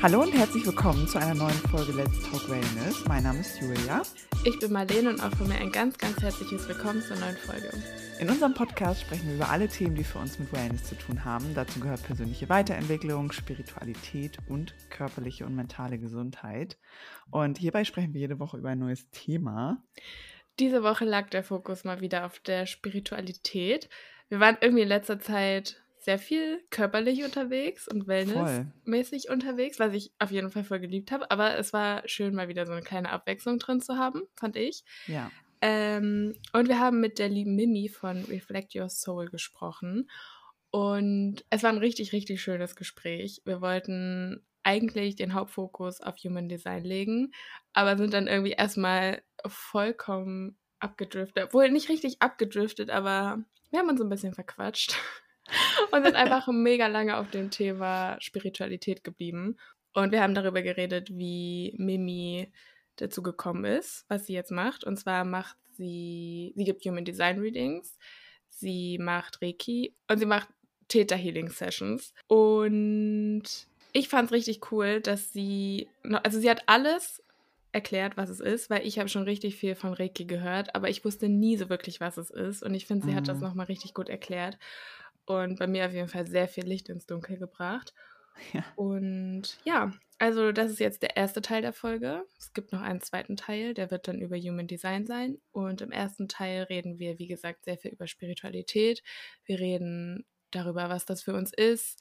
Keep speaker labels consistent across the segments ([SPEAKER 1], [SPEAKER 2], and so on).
[SPEAKER 1] Hallo und herzlich willkommen zu einer neuen Folge Let's Talk Wellness. Mein Name ist Julia.
[SPEAKER 2] Ich bin Marlene und auch von mir ein ganz, ganz herzliches Willkommen zur neuen Folge.
[SPEAKER 1] In unserem Podcast sprechen wir über alle Themen, die für uns mit Wellness zu tun haben. Dazu gehört persönliche Weiterentwicklung, Spiritualität und körperliche und mentale Gesundheit. Und hierbei sprechen wir jede Woche über ein neues Thema.
[SPEAKER 2] Diese Woche lag der Fokus mal wieder auf der Spiritualität. Wir waren irgendwie in letzter Zeit sehr viel körperlich unterwegs und wellnessmäßig unterwegs, was ich auf jeden Fall voll geliebt habe. Aber es war schön, mal wieder so eine kleine Abwechslung drin zu haben, fand ich.
[SPEAKER 1] Ja.
[SPEAKER 2] Ähm, und wir haben mit der lieben Mimi von Reflect Your Soul gesprochen. Und es war ein richtig, richtig schönes Gespräch. Wir wollten eigentlich den Hauptfokus auf Human Design legen, aber sind dann irgendwie erstmal vollkommen abgedriftet. Obwohl nicht richtig abgedriftet, aber wir haben uns ein bisschen verquatscht. und sind einfach mega lange auf dem Thema Spiritualität geblieben. Und wir haben darüber geredet, wie Mimi dazu gekommen ist, was sie jetzt macht. Und zwar macht sie, sie gibt Human Design Readings, sie macht Reiki und sie macht Theta Healing Sessions. Und ich fand es richtig cool, dass sie, also sie hat alles erklärt, was es ist, weil ich habe schon richtig viel von Reiki gehört, aber ich wusste nie so wirklich, was es ist. Und ich finde, sie mhm. hat das mhm. nochmal richtig gut erklärt und bei mir auf jeden Fall sehr viel Licht ins Dunkel gebracht. Ja. Und ja, also das ist jetzt der erste Teil der Folge. Es gibt noch einen zweiten Teil, der wird dann über Human Design sein. Und im ersten Teil reden wir, wie gesagt, sehr viel über Spiritualität. Wir reden darüber, was das für uns ist,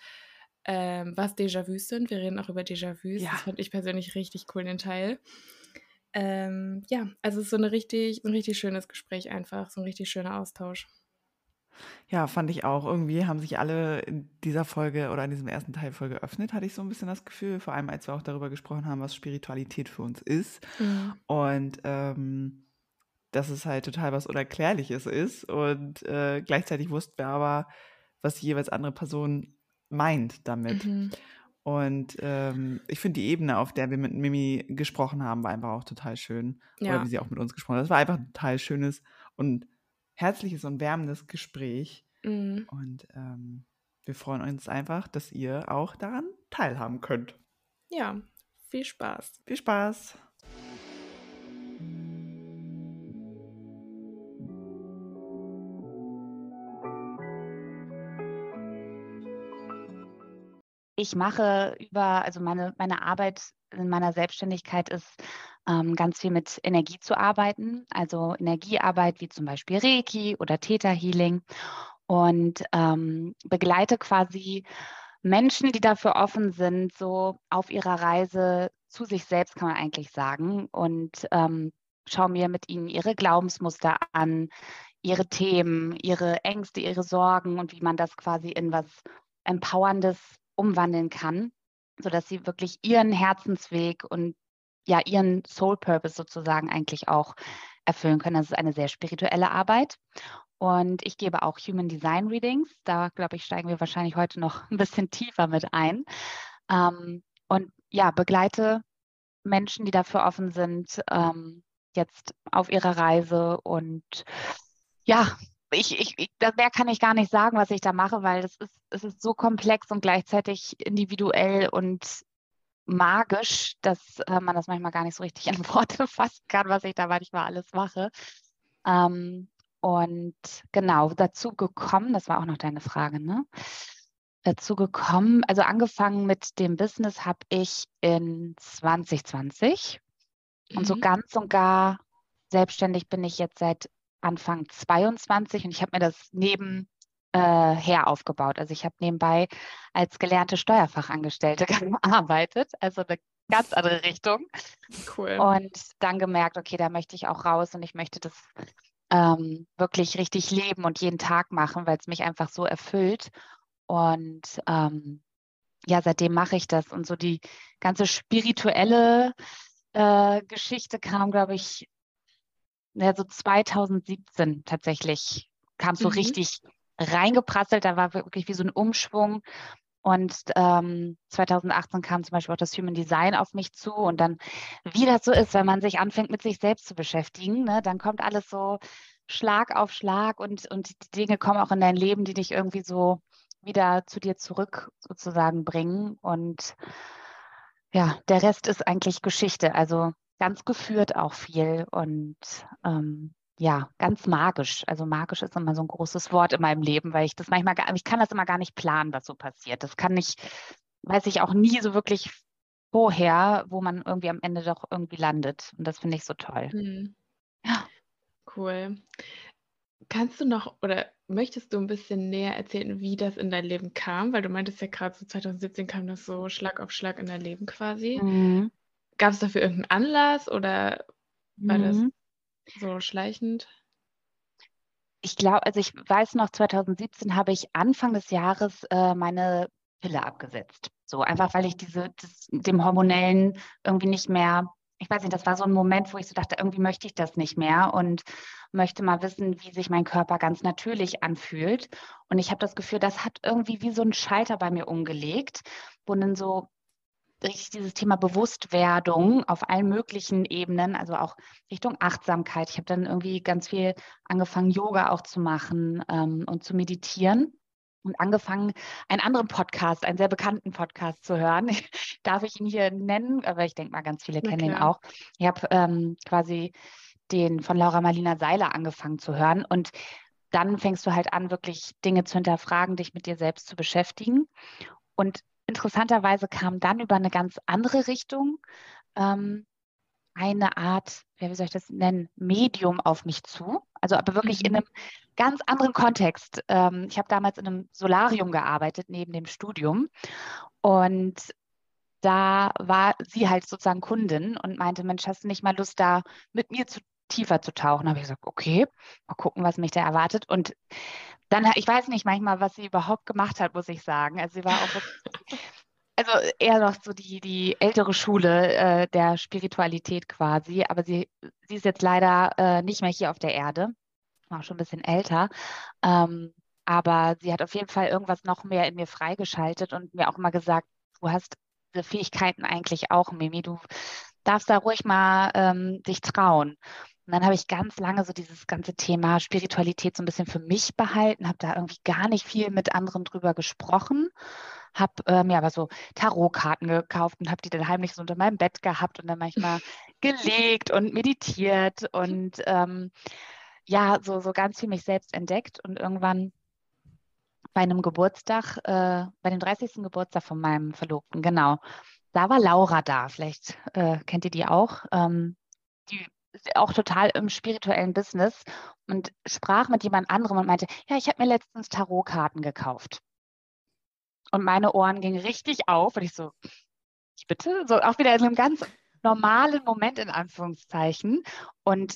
[SPEAKER 2] ähm, was Déjà-vus sind. Wir reden auch über Déjà-vus. Ja. Das fand ich persönlich richtig cool, den Teil. Ähm, ja, also es ist so eine richtig, ein richtig schönes Gespräch einfach, so ein richtig schöner Austausch.
[SPEAKER 1] Ja, fand ich auch. Irgendwie haben sich alle in dieser Folge oder in diesem ersten Teil voll geöffnet, hatte ich so ein bisschen das Gefühl. Vor allem, als wir auch darüber gesprochen haben, was Spiritualität für uns ist. Mhm. Und ähm, dass es halt total was Unerklärliches ist. Und äh, gleichzeitig wussten wir aber, was die jeweils andere Person meint damit. Mhm. Und ähm, ich finde die Ebene, auf der wir mit Mimi gesprochen haben, war einfach auch total schön. Ja. Oder wie sie auch mit uns gesprochen hat. Das war einfach ein total schönes und herzliches und wärmendes Gespräch. Mhm. Und ähm, wir freuen uns einfach, dass ihr auch daran teilhaben könnt.
[SPEAKER 2] Ja, viel Spaß.
[SPEAKER 1] Viel Spaß.
[SPEAKER 3] Ich mache über, also meine, meine Arbeit in meiner Selbstständigkeit ist ganz viel mit Energie zu arbeiten, also Energiearbeit wie zum Beispiel Reiki oder Theta Healing. Und ähm, begleite quasi Menschen, die dafür offen sind, so auf ihrer Reise zu sich selbst, kann man eigentlich sagen, und ähm, schaue mir mit ihnen ihre Glaubensmuster an, ihre Themen, ihre Ängste, ihre Sorgen und wie man das quasi in was Empowerndes umwandeln kann, sodass sie wirklich ihren Herzensweg und ja ihren Soul Purpose sozusagen eigentlich auch erfüllen können. Das ist eine sehr spirituelle Arbeit. Und ich gebe auch Human Design Readings. Da, glaube ich, steigen wir wahrscheinlich heute noch ein bisschen tiefer mit ein. Ähm, und ja, begleite Menschen, die dafür offen sind, ähm, jetzt auf ihrer Reise. Und ja, ich, ich, ich, mehr kann ich gar nicht sagen, was ich da mache, weil es ist, es ist so komplex und gleichzeitig individuell und magisch, dass äh, man das manchmal gar nicht so richtig in Worte fassen kann, was ich da manchmal alles mache. Ähm, und genau, dazu gekommen, das war auch noch deine Frage, ne? Dazu gekommen, also angefangen mit dem Business habe ich in 2020 mhm. und so mhm. ganz und gar selbstständig bin ich jetzt seit Anfang 22 und ich habe mir das neben äh, her aufgebaut. Also ich habe nebenbei als gelernte Steuerfachangestellte gearbeitet, also eine ganz andere Richtung. Cool. Und dann gemerkt, okay, da möchte ich auch raus und ich möchte das ähm, wirklich richtig leben und jeden Tag machen, weil es mich einfach so erfüllt. Und ähm, ja, seitdem mache ich das. Und so die ganze spirituelle äh, Geschichte kam, glaube ich, ja, so 2017 tatsächlich, kam so mhm. richtig reingeprasselt. Da war wirklich wie so ein Umschwung. Und ähm, 2018 kam zum Beispiel auch das Human Design auf mich zu. Und dann, wie das so ist, wenn man sich anfängt, mit sich selbst zu beschäftigen, ne, dann kommt alles so Schlag auf Schlag und, und die Dinge kommen auch in dein Leben, die dich irgendwie so wieder zu dir zurück sozusagen bringen. Und ja, der Rest ist eigentlich Geschichte. Also ganz geführt auch viel und ähm, ja, ganz magisch. Also magisch ist immer so ein großes Wort in meinem Leben, weil ich das manchmal gar, ich kann das immer gar nicht planen, was so passiert. Das kann ich, weiß ich auch nie so wirklich vorher, wo man irgendwie am Ende doch irgendwie landet. Und das finde ich so toll. Mhm.
[SPEAKER 2] Ja. Cool. Kannst du noch oder möchtest du ein bisschen näher erzählen, wie das in dein Leben kam? Weil du meintest ja gerade so 2017 kam das so Schlag auf Schlag in dein Leben quasi. Mhm. Gab es dafür irgendeinen Anlass oder war das mhm. So schleichend?
[SPEAKER 3] Ich glaube, also ich weiß noch, 2017 habe ich Anfang des Jahres äh, meine Pille abgesetzt. So einfach, weil ich diese, das, dem hormonellen irgendwie nicht mehr ich weiß nicht, das war so ein Moment, wo ich so dachte, irgendwie möchte ich das nicht mehr und möchte mal wissen, wie sich mein Körper ganz natürlich anfühlt. Und ich habe das Gefühl, das hat irgendwie wie so ein Schalter bei mir umgelegt, wo dann so richtig dieses Thema Bewusstwerdung auf allen möglichen Ebenen, also auch Richtung Achtsamkeit. Ich habe dann irgendwie ganz viel angefangen, Yoga auch zu machen ähm, und zu meditieren und angefangen, einen anderen Podcast, einen sehr bekannten Podcast zu hören. Darf ich ihn hier nennen? Aber ich denke mal, ganz viele Na kennen ihn auch. Ich habe ähm, quasi den von Laura Marlina Seiler angefangen zu hören und dann fängst du halt an, wirklich Dinge zu hinterfragen, dich mit dir selbst zu beschäftigen. Und interessanterweise kam dann über eine ganz andere Richtung ähm, eine Art, wie soll ich das nennen, Medium auf mich zu. Also aber wirklich mhm. in einem ganz anderen Kontext. Ähm, ich habe damals in einem Solarium gearbeitet, neben dem Studium. Und da war sie halt sozusagen Kundin und meinte, Mensch, hast du nicht mal Lust, da mit mir zu, tiefer zu tauchen? Habe ich gesagt, okay, mal gucken, was mich da erwartet. Und dann, ich weiß nicht manchmal, was sie überhaupt gemacht hat, muss ich sagen. Also sie war auch also eher noch so die, die ältere Schule äh, der Spiritualität quasi, aber sie, sie ist jetzt leider äh, nicht mehr hier auf der Erde, auch schon ein bisschen älter. Ähm, aber sie hat auf jeden Fall irgendwas noch mehr in mir freigeschaltet und mir auch immer gesagt, du hast diese Fähigkeiten eigentlich auch, Mimi, du darfst da ruhig mal ähm, dich trauen. Und dann habe ich ganz lange so dieses ganze Thema Spiritualität so ein bisschen für mich behalten, habe da irgendwie gar nicht viel mit anderen drüber gesprochen habe äh, mir aber so Tarotkarten gekauft und habe die dann heimlich so unter meinem Bett gehabt und dann manchmal gelegt und meditiert und ähm, ja, so, so ganz viel mich selbst entdeckt und irgendwann bei einem Geburtstag, äh, bei dem 30. Geburtstag von meinem Verlobten, genau, da war Laura da, vielleicht äh, kennt ihr die auch. Ähm, die ist auch total im spirituellen Business und sprach mit jemand anderem und meinte, ja, ich habe mir letztens Tarotkarten gekauft. Und meine Ohren gingen richtig auf und ich so, ich bitte, so auch wieder in einem ganz normalen Moment in Anführungszeichen. Und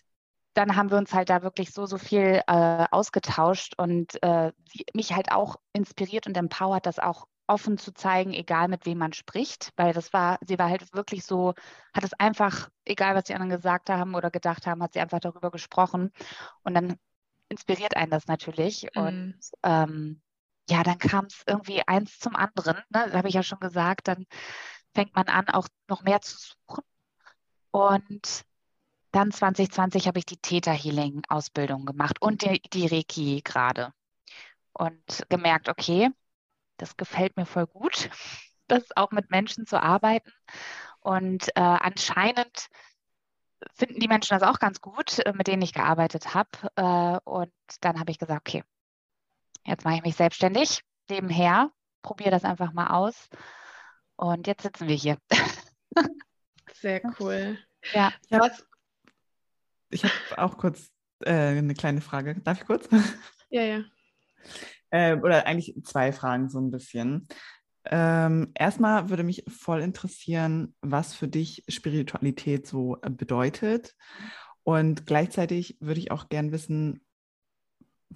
[SPEAKER 3] dann haben wir uns halt da wirklich so, so viel äh, ausgetauscht und äh, mich halt auch inspiriert und empowert, das auch offen zu zeigen, egal mit wem man spricht, weil das war, sie war halt wirklich so, hat es einfach, egal was die anderen gesagt haben oder gedacht haben, hat sie einfach darüber gesprochen und dann inspiriert einen das natürlich mhm. und ähm, ja, dann kam es irgendwie eins zum anderen. Ne? Das habe ich ja schon gesagt. Dann fängt man an, auch noch mehr zu suchen. Und dann 2020 habe ich die Theta Healing Ausbildung gemacht und die, die Reiki gerade. Und gemerkt, okay, das gefällt mir voll gut, das auch mit Menschen zu arbeiten. Und äh, anscheinend finden die Menschen das auch ganz gut, äh, mit denen ich gearbeitet habe. Äh, und dann habe ich gesagt, okay, Jetzt mache ich mich selbstständig nebenher, probiere das einfach mal aus. Und jetzt sitzen wir hier.
[SPEAKER 2] Sehr cool.
[SPEAKER 1] Ja. Ich habe hab auch kurz äh, eine kleine Frage. Darf ich kurz?
[SPEAKER 2] Ja, ja.
[SPEAKER 1] Äh, oder eigentlich zwei Fragen so ein bisschen. Ähm, erstmal würde mich voll interessieren, was für dich Spiritualität so bedeutet. Und gleichzeitig würde ich auch gern wissen,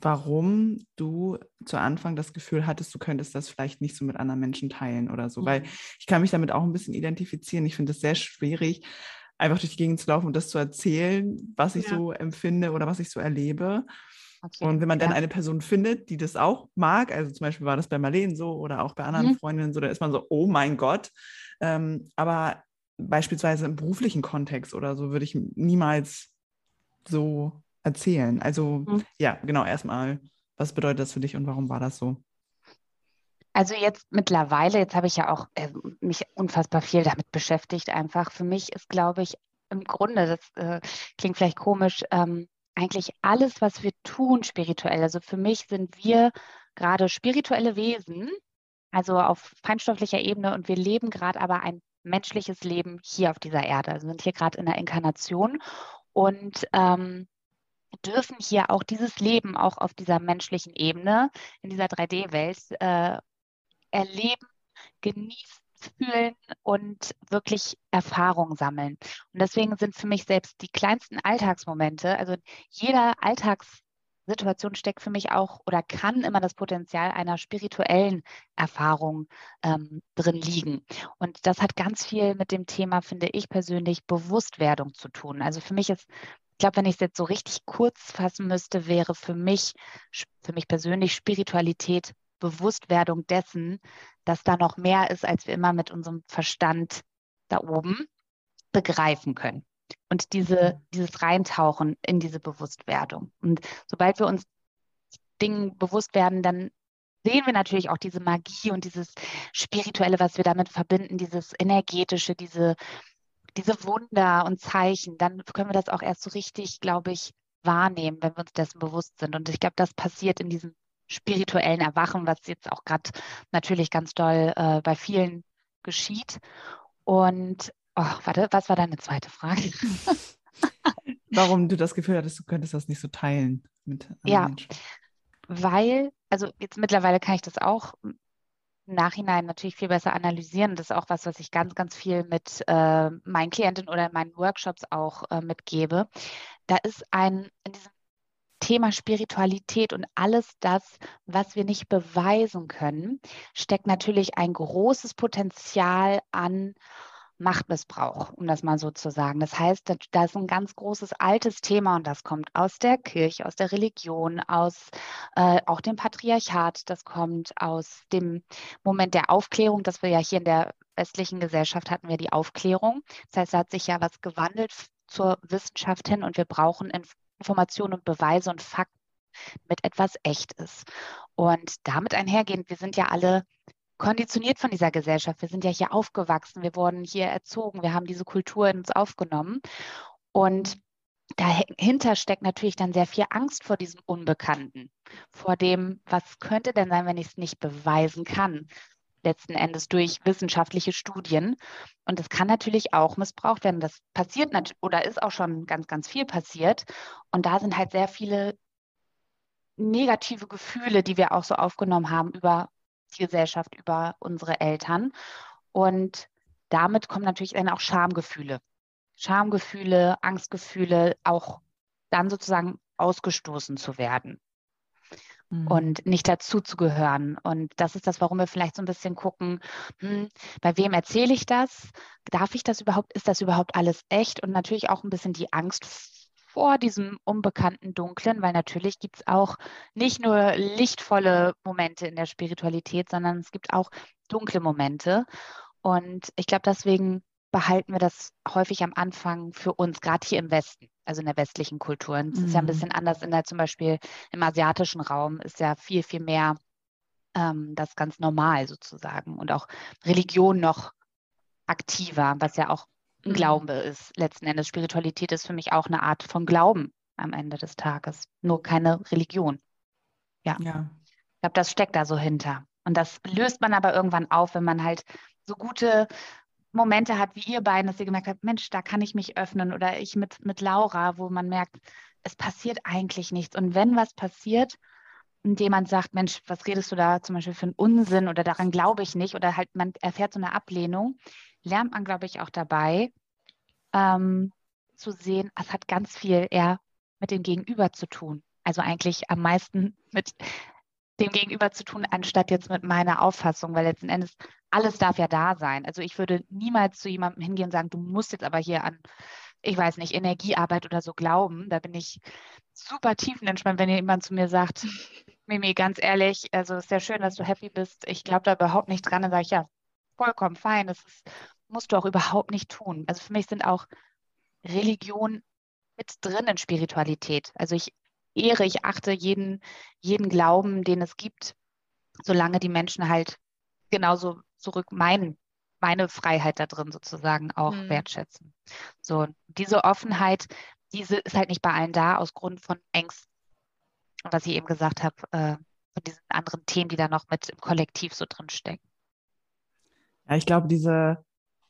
[SPEAKER 1] warum du zu Anfang das Gefühl hattest, du könntest das vielleicht nicht so mit anderen Menschen teilen oder so. Mhm. Weil ich kann mich damit auch ein bisschen identifizieren. Ich finde es sehr schwierig, einfach durch die Gegend zu laufen und das zu erzählen, was ich ja. so empfinde oder was ich so erlebe. Okay. Und wenn man dann eine Person findet, die das auch mag, also zum Beispiel war das bei Marleen so oder auch bei anderen mhm. Freundinnen so, da ist man so, oh mein Gott. Ähm, aber beispielsweise im beruflichen Kontext oder so würde ich niemals so erzählen. Also mhm. ja, genau, erstmal, was bedeutet das für dich und warum war das so?
[SPEAKER 3] Also jetzt mittlerweile, jetzt habe ich ja auch äh, mich unfassbar viel damit beschäftigt. Einfach für mich ist, glaube ich, im Grunde, das äh, klingt vielleicht komisch, ähm, eigentlich alles, was wir tun spirituell. Also für mich sind wir gerade spirituelle Wesen, also auf feinstofflicher Ebene und wir leben gerade aber ein menschliches Leben hier auf dieser Erde. Also sind hier gerade in der Inkarnation und ähm, dürfen hier auch dieses Leben auch auf dieser menschlichen Ebene, in dieser 3D-Welt äh, erleben, genießen, fühlen und wirklich Erfahrung sammeln. Und deswegen sind für mich selbst die kleinsten Alltagsmomente, also jeder Alltagssituation steckt für mich auch oder kann immer das Potenzial einer spirituellen Erfahrung ähm, drin liegen. Und das hat ganz viel mit dem Thema, finde ich persönlich, Bewusstwerdung zu tun. Also für mich ist ich glaube, wenn ich es jetzt so richtig kurz fassen müsste, wäre für mich, für mich persönlich Spiritualität Bewusstwerdung dessen, dass da noch mehr ist, als wir immer mit unserem Verstand da oben begreifen können. Und diese, dieses Reintauchen in diese Bewusstwerdung. Und sobald wir uns Dingen bewusst werden, dann sehen wir natürlich auch diese Magie und dieses Spirituelle, was wir damit verbinden, dieses Energetische, diese, diese Wunder und Zeichen. Dann können wir das auch erst so richtig, glaube ich, wahrnehmen, wenn wir uns dessen bewusst sind. Und ich glaube, das passiert in diesem spirituellen Erwachen, was jetzt auch gerade natürlich ganz doll äh, bei vielen geschieht. Und, oh, warte, was war deine zweite Frage?
[SPEAKER 1] Warum du das Gefühl hattest, du könntest das nicht so teilen mit anderen
[SPEAKER 3] ja, Menschen. Weil, also jetzt mittlerweile kann ich das auch Nachhinein natürlich viel besser analysieren. Das ist auch was, was ich ganz, ganz viel mit äh, meinen Klientinnen oder in meinen Workshops auch äh, mitgebe. Da ist ein, in diesem Thema Spiritualität und alles das, was wir nicht beweisen können, steckt natürlich ein großes Potenzial an Machtmissbrauch, um das mal so zu sagen. Das heißt, da ist ein ganz großes altes Thema und das kommt aus der Kirche, aus der Religion, aus äh, auch dem Patriarchat, das kommt aus dem Moment der Aufklärung, dass wir ja hier in der westlichen Gesellschaft hatten wir die Aufklärung. Das heißt, da hat sich ja was gewandelt zur Wissenschaft hin und wir brauchen Informationen und Beweise und Fakten mit etwas echt ist. Und damit einhergehend, wir sind ja alle konditioniert von dieser Gesellschaft. Wir sind ja hier aufgewachsen, wir wurden hier erzogen, wir haben diese Kultur in uns aufgenommen. Und dahinter steckt natürlich dann sehr viel Angst vor diesem Unbekannten, vor dem, was könnte denn sein, wenn ich es nicht beweisen kann letzten Endes durch wissenschaftliche Studien. Und das kann natürlich auch missbraucht werden. Das passiert oder ist auch schon ganz, ganz viel passiert. Und da sind halt sehr viele negative Gefühle, die wir auch so aufgenommen haben über Gesellschaft, über unsere Eltern. Und damit kommen natürlich dann auch Schamgefühle. Schamgefühle, Angstgefühle, auch dann sozusagen ausgestoßen zu werden mhm. und nicht dazuzugehören. Und das ist das, warum wir vielleicht so ein bisschen gucken, hm, bei wem erzähle ich das? Darf ich das überhaupt? Ist das überhaupt alles echt? Und natürlich auch ein bisschen die Angst vor diesem unbekannten Dunklen, weil natürlich gibt es auch nicht nur lichtvolle Momente in der Spiritualität, sondern es gibt auch dunkle Momente. Und ich glaube, deswegen behalten wir das häufig am Anfang für uns, gerade hier im Westen, also in der westlichen Kultur. Es mhm. ist ja ein mhm. bisschen anders in der, zum Beispiel im asiatischen Raum, ist ja viel, viel mehr ähm, das ganz normal sozusagen und auch Religion noch aktiver, was ja auch ein mhm. Glaube ist. Letzten Endes Spiritualität ist für mich auch eine Art von Glauben am Ende des Tages, nur keine Religion. Ja. ja. Ich glaube, das steckt da so hinter. Und das löst man aber irgendwann auf, wenn man halt so gute Momente hat, wie ihr beiden, dass ihr gemerkt habt, Mensch, da kann ich mich öffnen oder ich mit, mit Laura, wo man merkt, es passiert eigentlich nichts. Und wenn was passiert und jemand sagt, Mensch, was redest du da zum Beispiel für einen Unsinn oder daran glaube ich nicht oder halt man erfährt so eine Ablehnung, lernt man, glaube ich, auch dabei ähm, zu sehen, es hat ganz viel eher mit dem Gegenüber zu tun. Also eigentlich am meisten mit dem Gegenüber zu tun, anstatt jetzt mit meiner Auffassung, weil letzten Endes alles darf ja da sein. Also ich würde niemals zu jemandem hingehen und sagen, du musst jetzt aber hier an, ich weiß nicht, Energiearbeit oder so glauben. Da bin ich super tiefenentspannt, wenn jemand zu mir sagt, Mimi, ganz ehrlich, also ist ja schön, dass du happy bist. Ich glaube da überhaupt nicht dran. Dann sage ich, ja, vollkommen fein. Das ist, musst du auch überhaupt nicht tun. Also für mich sind auch Religion mit drin in Spiritualität. Also ich ehre, ich achte jeden, jeden Glauben, den es gibt, solange die Menschen halt genauso zurück mein, meine Freiheit da drin sozusagen auch mhm. wertschätzen. So, diese Offenheit, diese ist halt nicht bei allen da aus Grund von Ängsten. Und was ich eben gesagt habe, äh, von diesen anderen Themen, die da noch mit im Kollektiv so drin stecken.
[SPEAKER 1] Ja, ich glaube, diese,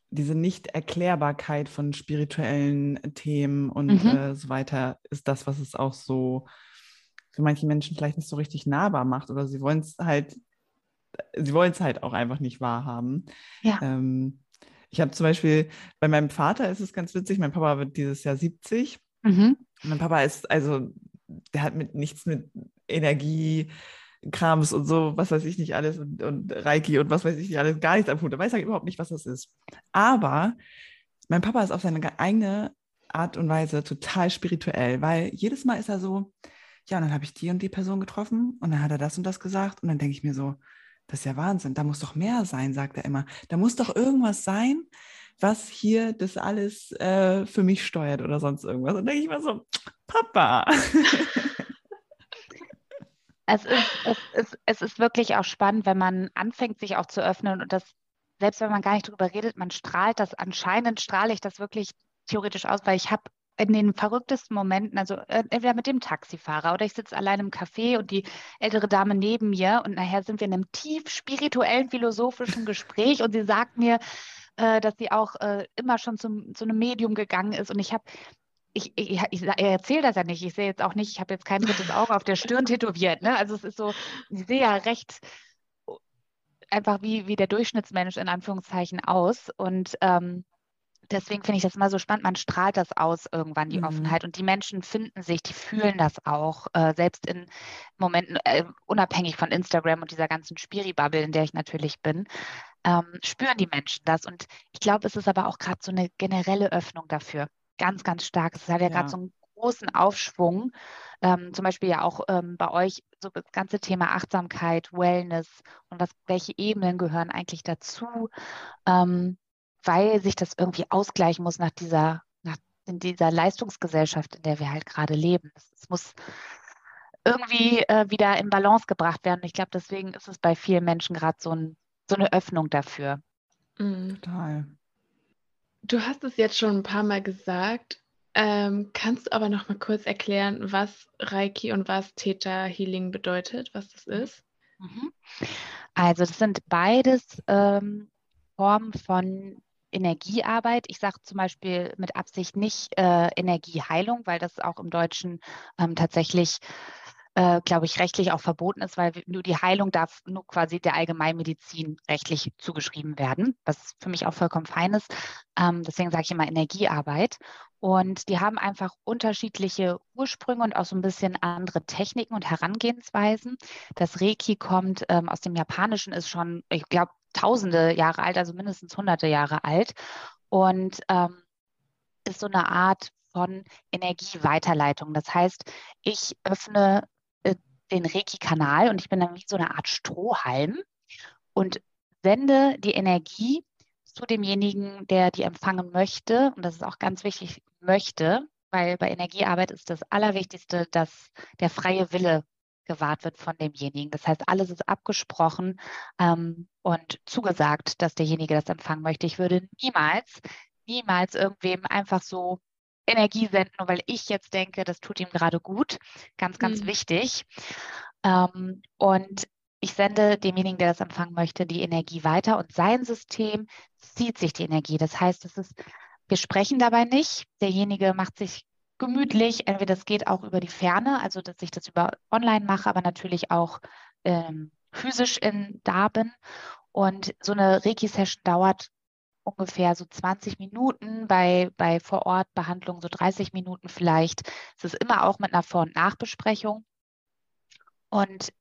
[SPEAKER 1] diese Nicht-Erklärbarkeit von spirituellen Themen und mhm. äh, so weiter ist das, was es auch so für manche Menschen vielleicht nicht so richtig nahbar macht oder sie wollen es halt, sie wollen es halt auch einfach nicht wahrhaben. Ja. Ähm, ich habe zum Beispiel, bei meinem Vater ist es ganz witzig, mein Papa wird dieses Jahr 70. Mhm. Mein Papa ist, also, der hat mit nichts mit Energie, Krams und so, was weiß ich nicht alles und, und Reiki und was weiß ich nicht alles, gar nichts am Hut. Er weiß halt überhaupt nicht, was das ist. Aber mein Papa ist auf seine eigene Art und Weise total spirituell, weil jedes Mal ist er so, ja, und dann habe ich die und die Person getroffen und dann hat er das und das gesagt und dann denke ich mir so, das ist ja Wahnsinn, da muss doch mehr sein, sagt er immer. Da muss doch irgendwas sein, was hier das alles äh, für mich steuert oder sonst irgendwas. Und denke ich mir so, Papa.
[SPEAKER 3] Es ist, es, ist, es ist wirklich auch spannend, wenn man anfängt, sich auch zu öffnen und das, selbst wenn man gar nicht drüber redet, man strahlt das, anscheinend strahle ich das wirklich theoretisch aus, weil ich habe in den verrücktesten Momenten, also äh, entweder mit dem Taxifahrer oder ich sitze allein im Café und die ältere Dame neben mir und nachher sind wir in einem tief spirituellen, philosophischen Gespräch und sie sagt mir, äh, dass sie auch äh, immer schon zum, zu einem Medium gegangen ist und ich habe ich, ich, ich, erzähle das ja nicht. Ich sehe jetzt auch nicht, ich habe jetzt kein drittes Auge auf der Stirn tätowiert. Ne? Also es ist so, ich sehe ja recht einfach wie, wie der Durchschnittsmensch in Anführungszeichen aus. Und ähm, deswegen finde ich das immer so spannend. Man strahlt das aus irgendwann, die mhm. Offenheit. Und die Menschen finden sich, die fühlen das auch, äh, selbst in Momenten, äh, unabhängig von Instagram und dieser ganzen Spiri-Bubble, in der ich natürlich bin, ähm, spüren die Menschen das. Und ich glaube, es ist aber auch gerade so eine generelle Öffnung dafür. Ganz, ganz stark. Es hat ja, ja. gerade so einen großen Aufschwung. Ähm, zum Beispiel ja auch ähm, bei euch so das ganze Thema Achtsamkeit, Wellness und was, welche Ebenen gehören eigentlich dazu. Ähm, weil sich das irgendwie ausgleichen muss nach dieser, nach, in dieser Leistungsgesellschaft, in der wir halt gerade leben. Es muss irgendwie äh, wieder in Balance gebracht werden. Ich glaube, deswegen ist es bei vielen Menschen gerade so, ein, so eine Öffnung dafür.
[SPEAKER 1] Mhm. Total.
[SPEAKER 2] Du hast es jetzt schon ein paar Mal gesagt. Ähm, kannst du aber noch mal kurz erklären, was Reiki und was Theta Healing bedeutet, was das ist?
[SPEAKER 3] Mhm. Also das sind beides ähm, Formen von Energiearbeit. Ich sage zum Beispiel mit Absicht nicht äh, Energieheilung, weil das auch im Deutschen ähm, tatsächlich, äh, glaube ich, rechtlich auch verboten ist, weil nur die Heilung darf nur quasi der Allgemeinmedizin rechtlich zugeschrieben werden, was für mich auch vollkommen fein ist. Ähm, deswegen sage ich immer Energiearbeit. Und die haben einfach unterschiedliche Ursprünge und auch so ein bisschen andere Techniken und Herangehensweisen. Das Reiki kommt ähm, aus dem Japanischen, ist schon, ich glaube, tausende Jahre alt, also mindestens hunderte Jahre alt und ähm, ist so eine Art von Energieweiterleitung. Das heißt, ich öffne den Reiki-Kanal und ich bin dann wie so eine Art Strohhalm und sende die Energie zu demjenigen, der die empfangen möchte. Und das ist auch ganz wichtig, möchte, weil bei Energiearbeit ist das Allerwichtigste, dass der freie Wille gewahrt wird von demjenigen. Das heißt, alles ist abgesprochen ähm, und zugesagt, dass derjenige das empfangen möchte. Ich würde niemals, niemals irgendwem einfach so Energie senden, nur weil ich jetzt denke, das tut ihm gerade gut. Ganz, ganz mhm. wichtig. Ähm, und ich sende demjenigen, der das empfangen möchte, die Energie weiter und sein System zieht sich die Energie. Das heißt, es ist, wir sprechen dabei nicht. Derjenige macht sich gemütlich. Entweder das geht auch über die Ferne, also dass ich das über online mache, aber natürlich auch ähm, physisch in da bin. Und so eine Reiki-Session dauert ungefähr so 20 Minuten, bei, bei Vor-Ort-Behandlungen so 30 Minuten vielleicht. Es ist immer auch mit einer Vor- und Nachbesprechung. Und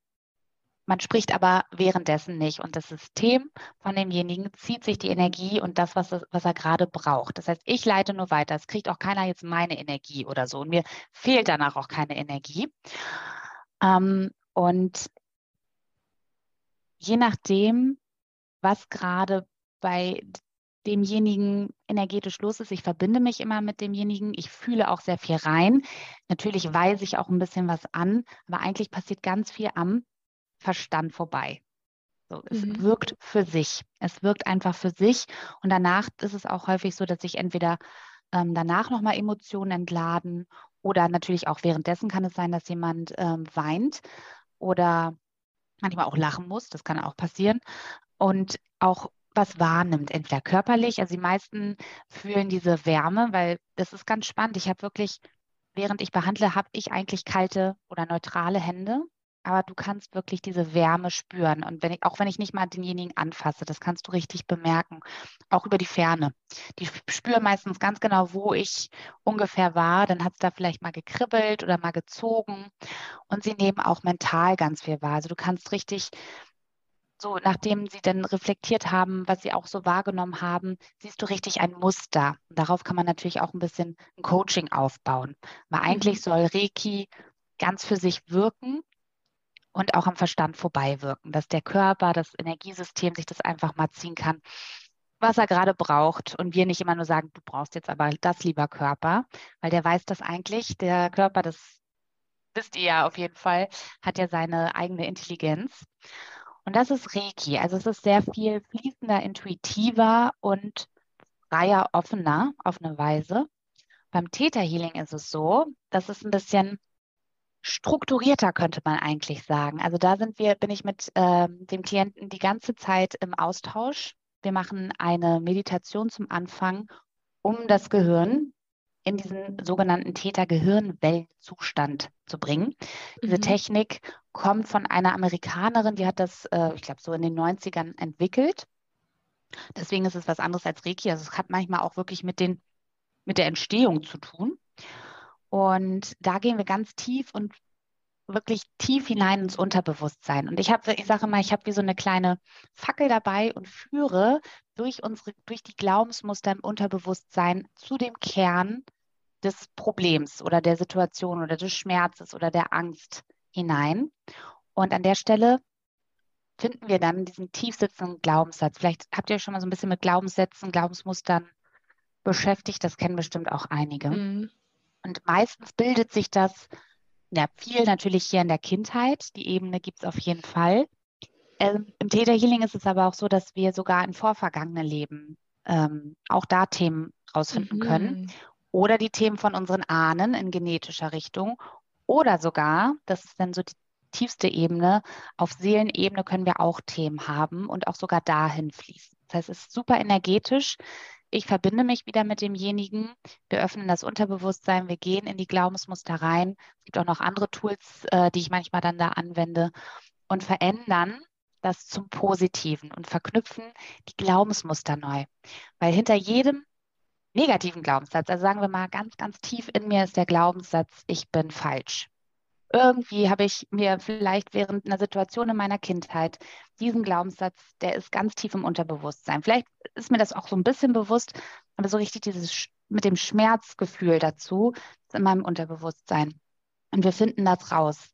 [SPEAKER 3] man spricht aber währenddessen nicht und das System von demjenigen zieht sich die Energie und das, was, was er gerade braucht. Das heißt, ich leite nur weiter. Es kriegt auch keiner jetzt meine Energie oder so und mir fehlt danach auch keine Energie. Ähm, und je nachdem, was gerade bei demjenigen energetisch los ist. Ich verbinde mich immer mit demjenigen. Ich fühle auch sehr viel rein. Natürlich weise ich auch ein bisschen was an, aber eigentlich passiert ganz viel am Verstand vorbei. So, es mhm. wirkt für sich. Es wirkt einfach für sich. Und danach ist es auch häufig so, dass sich entweder ähm, danach nochmal Emotionen entladen oder natürlich auch währenddessen kann es sein, dass jemand ähm, weint oder manchmal auch lachen muss. Das kann auch passieren. Und auch was wahrnimmt, entweder körperlich, also die meisten fühlen diese Wärme, weil das ist ganz spannend. Ich habe wirklich, während ich behandle, habe ich eigentlich kalte oder neutrale Hände aber du kannst wirklich diese Wärme spüren. Und wenn ich, auch wenn ich nicht mal denjenigen anfasse, das kannst du richtig bemerken, auch über die Ferne. Die spüren meistens ganz genau, wo ich ungefähr war. Dann hat es da vielleicht mal gekribbelt oder mal gezogen. Und sie nehmen auch mental ganz viel wahr. Also du kannst richtig so, nachdem sie dann reflektiert haben, was sie auch so wahrgenommen haben, siehst du richtig ein Muster. Darauf kann man natürlich auch ein bisschen ein Coaching aufbauen. Weil eigentlich mhm. soll Reiki ganz für sich wirken und auch am Verstand vorbei wirken, dass der Körper, das Energiesystem sich das einfach mal ziehen kann, was er gerade braucht und wir nicht immer nur sagen, du brauchst jetzt aber das, lieber Körper, weil der weiß das eigentlich, der Körper, das wisst ihr ja auf jeden Fall, hat ja seine eigene Intelligenz. Und das ist Reiki. Also es ist sehr viel fließender, intuitiver und freier, offener auf eine Weise. Beim Theta Healing ist es so, dass es ein bisschen strukturierter, könnte man eigentlich sagen. Also da sind wir, bin ich mit ähm, dem Klienten die ganze Zeit im Austausch. Wir machen eine Meditation zum Anfang, um das Gehirn in diesen sogenannten Täter-Gehirnwellenzustand zu bringen. Diese mhm. Technik kommt von einer Amerikanerin, die hat das, äh, ich glaube, so in den 90ern entwickelt. Deswegen ist es was anderes als Reiki. Also es hat manchmal auch wirklich mit, den, mit der Entstehung zu tun. Und da gehen wir ganz tief und wirklich tief hinein ins Unterbewusstsein. Und ich habe, ich sage mal, ich habe wie so eine kleine Fackel dabei und führe durch unsere, durch die Glaubensmuster im Unterbewusstsein zu dem Kern des Problems oder der Situation oder des Schmerzes oder der Angst hinein. Und an der Stelle finden wir dann diesen tiefsitzenden Glaubenssatz. Vielleicht habt ihr euch schon mal so ein bisschen mit Glaubenssätzen, Glaubensmustern beschäftigt. Das kennen bestimmt auch einige. Mhm. Und meistens bildet sich das ja viel natürlich hier in der Kindheit. Die Ebene gibt es auf jeden Fall. Ähm, Im Theta Healing ist es aber auch so, dass wir sogar in vorvergangenen Leben ähm, auch da Themen rausfinden mhm. können. Oder die Themen von unseren Ahnen in genetischer Richtung. Oder sogar, das ist dann so die tiefste Ebene, auf Seelenebene können wir auch Themen haben und auch sogar dahin fließen. Das heißt, es ist super energetisch ich verbinde mich wieder mit demjenigen, wir öffnen das Unterbewusstsein, wir gehen in die Glaubensmuster rein. Es gibt auch noch andere Tools, äh, die ich manchmal dann da anwende und verändern das zum Positiven und verknüpfen die Glaubensmuster neu. Weil hinter jedem negativen Glaubenssatz, also sagen wir mal ganz, ganz tief in mir ist der Glaubenssatz, ich bin falsch irgendwie habe ich mir vielleicht während einer Situation in meiner Kindheit diesen Glaubenssatz, der ist ganz tief im Unterbewusstsein. Vielleicht ist mir das auch so ein bisschen bewusst, aber so richtig dieses mit dem Schmerzgefühl dazu ist in meinem Unterbewusstsein. Und wir finden das raus.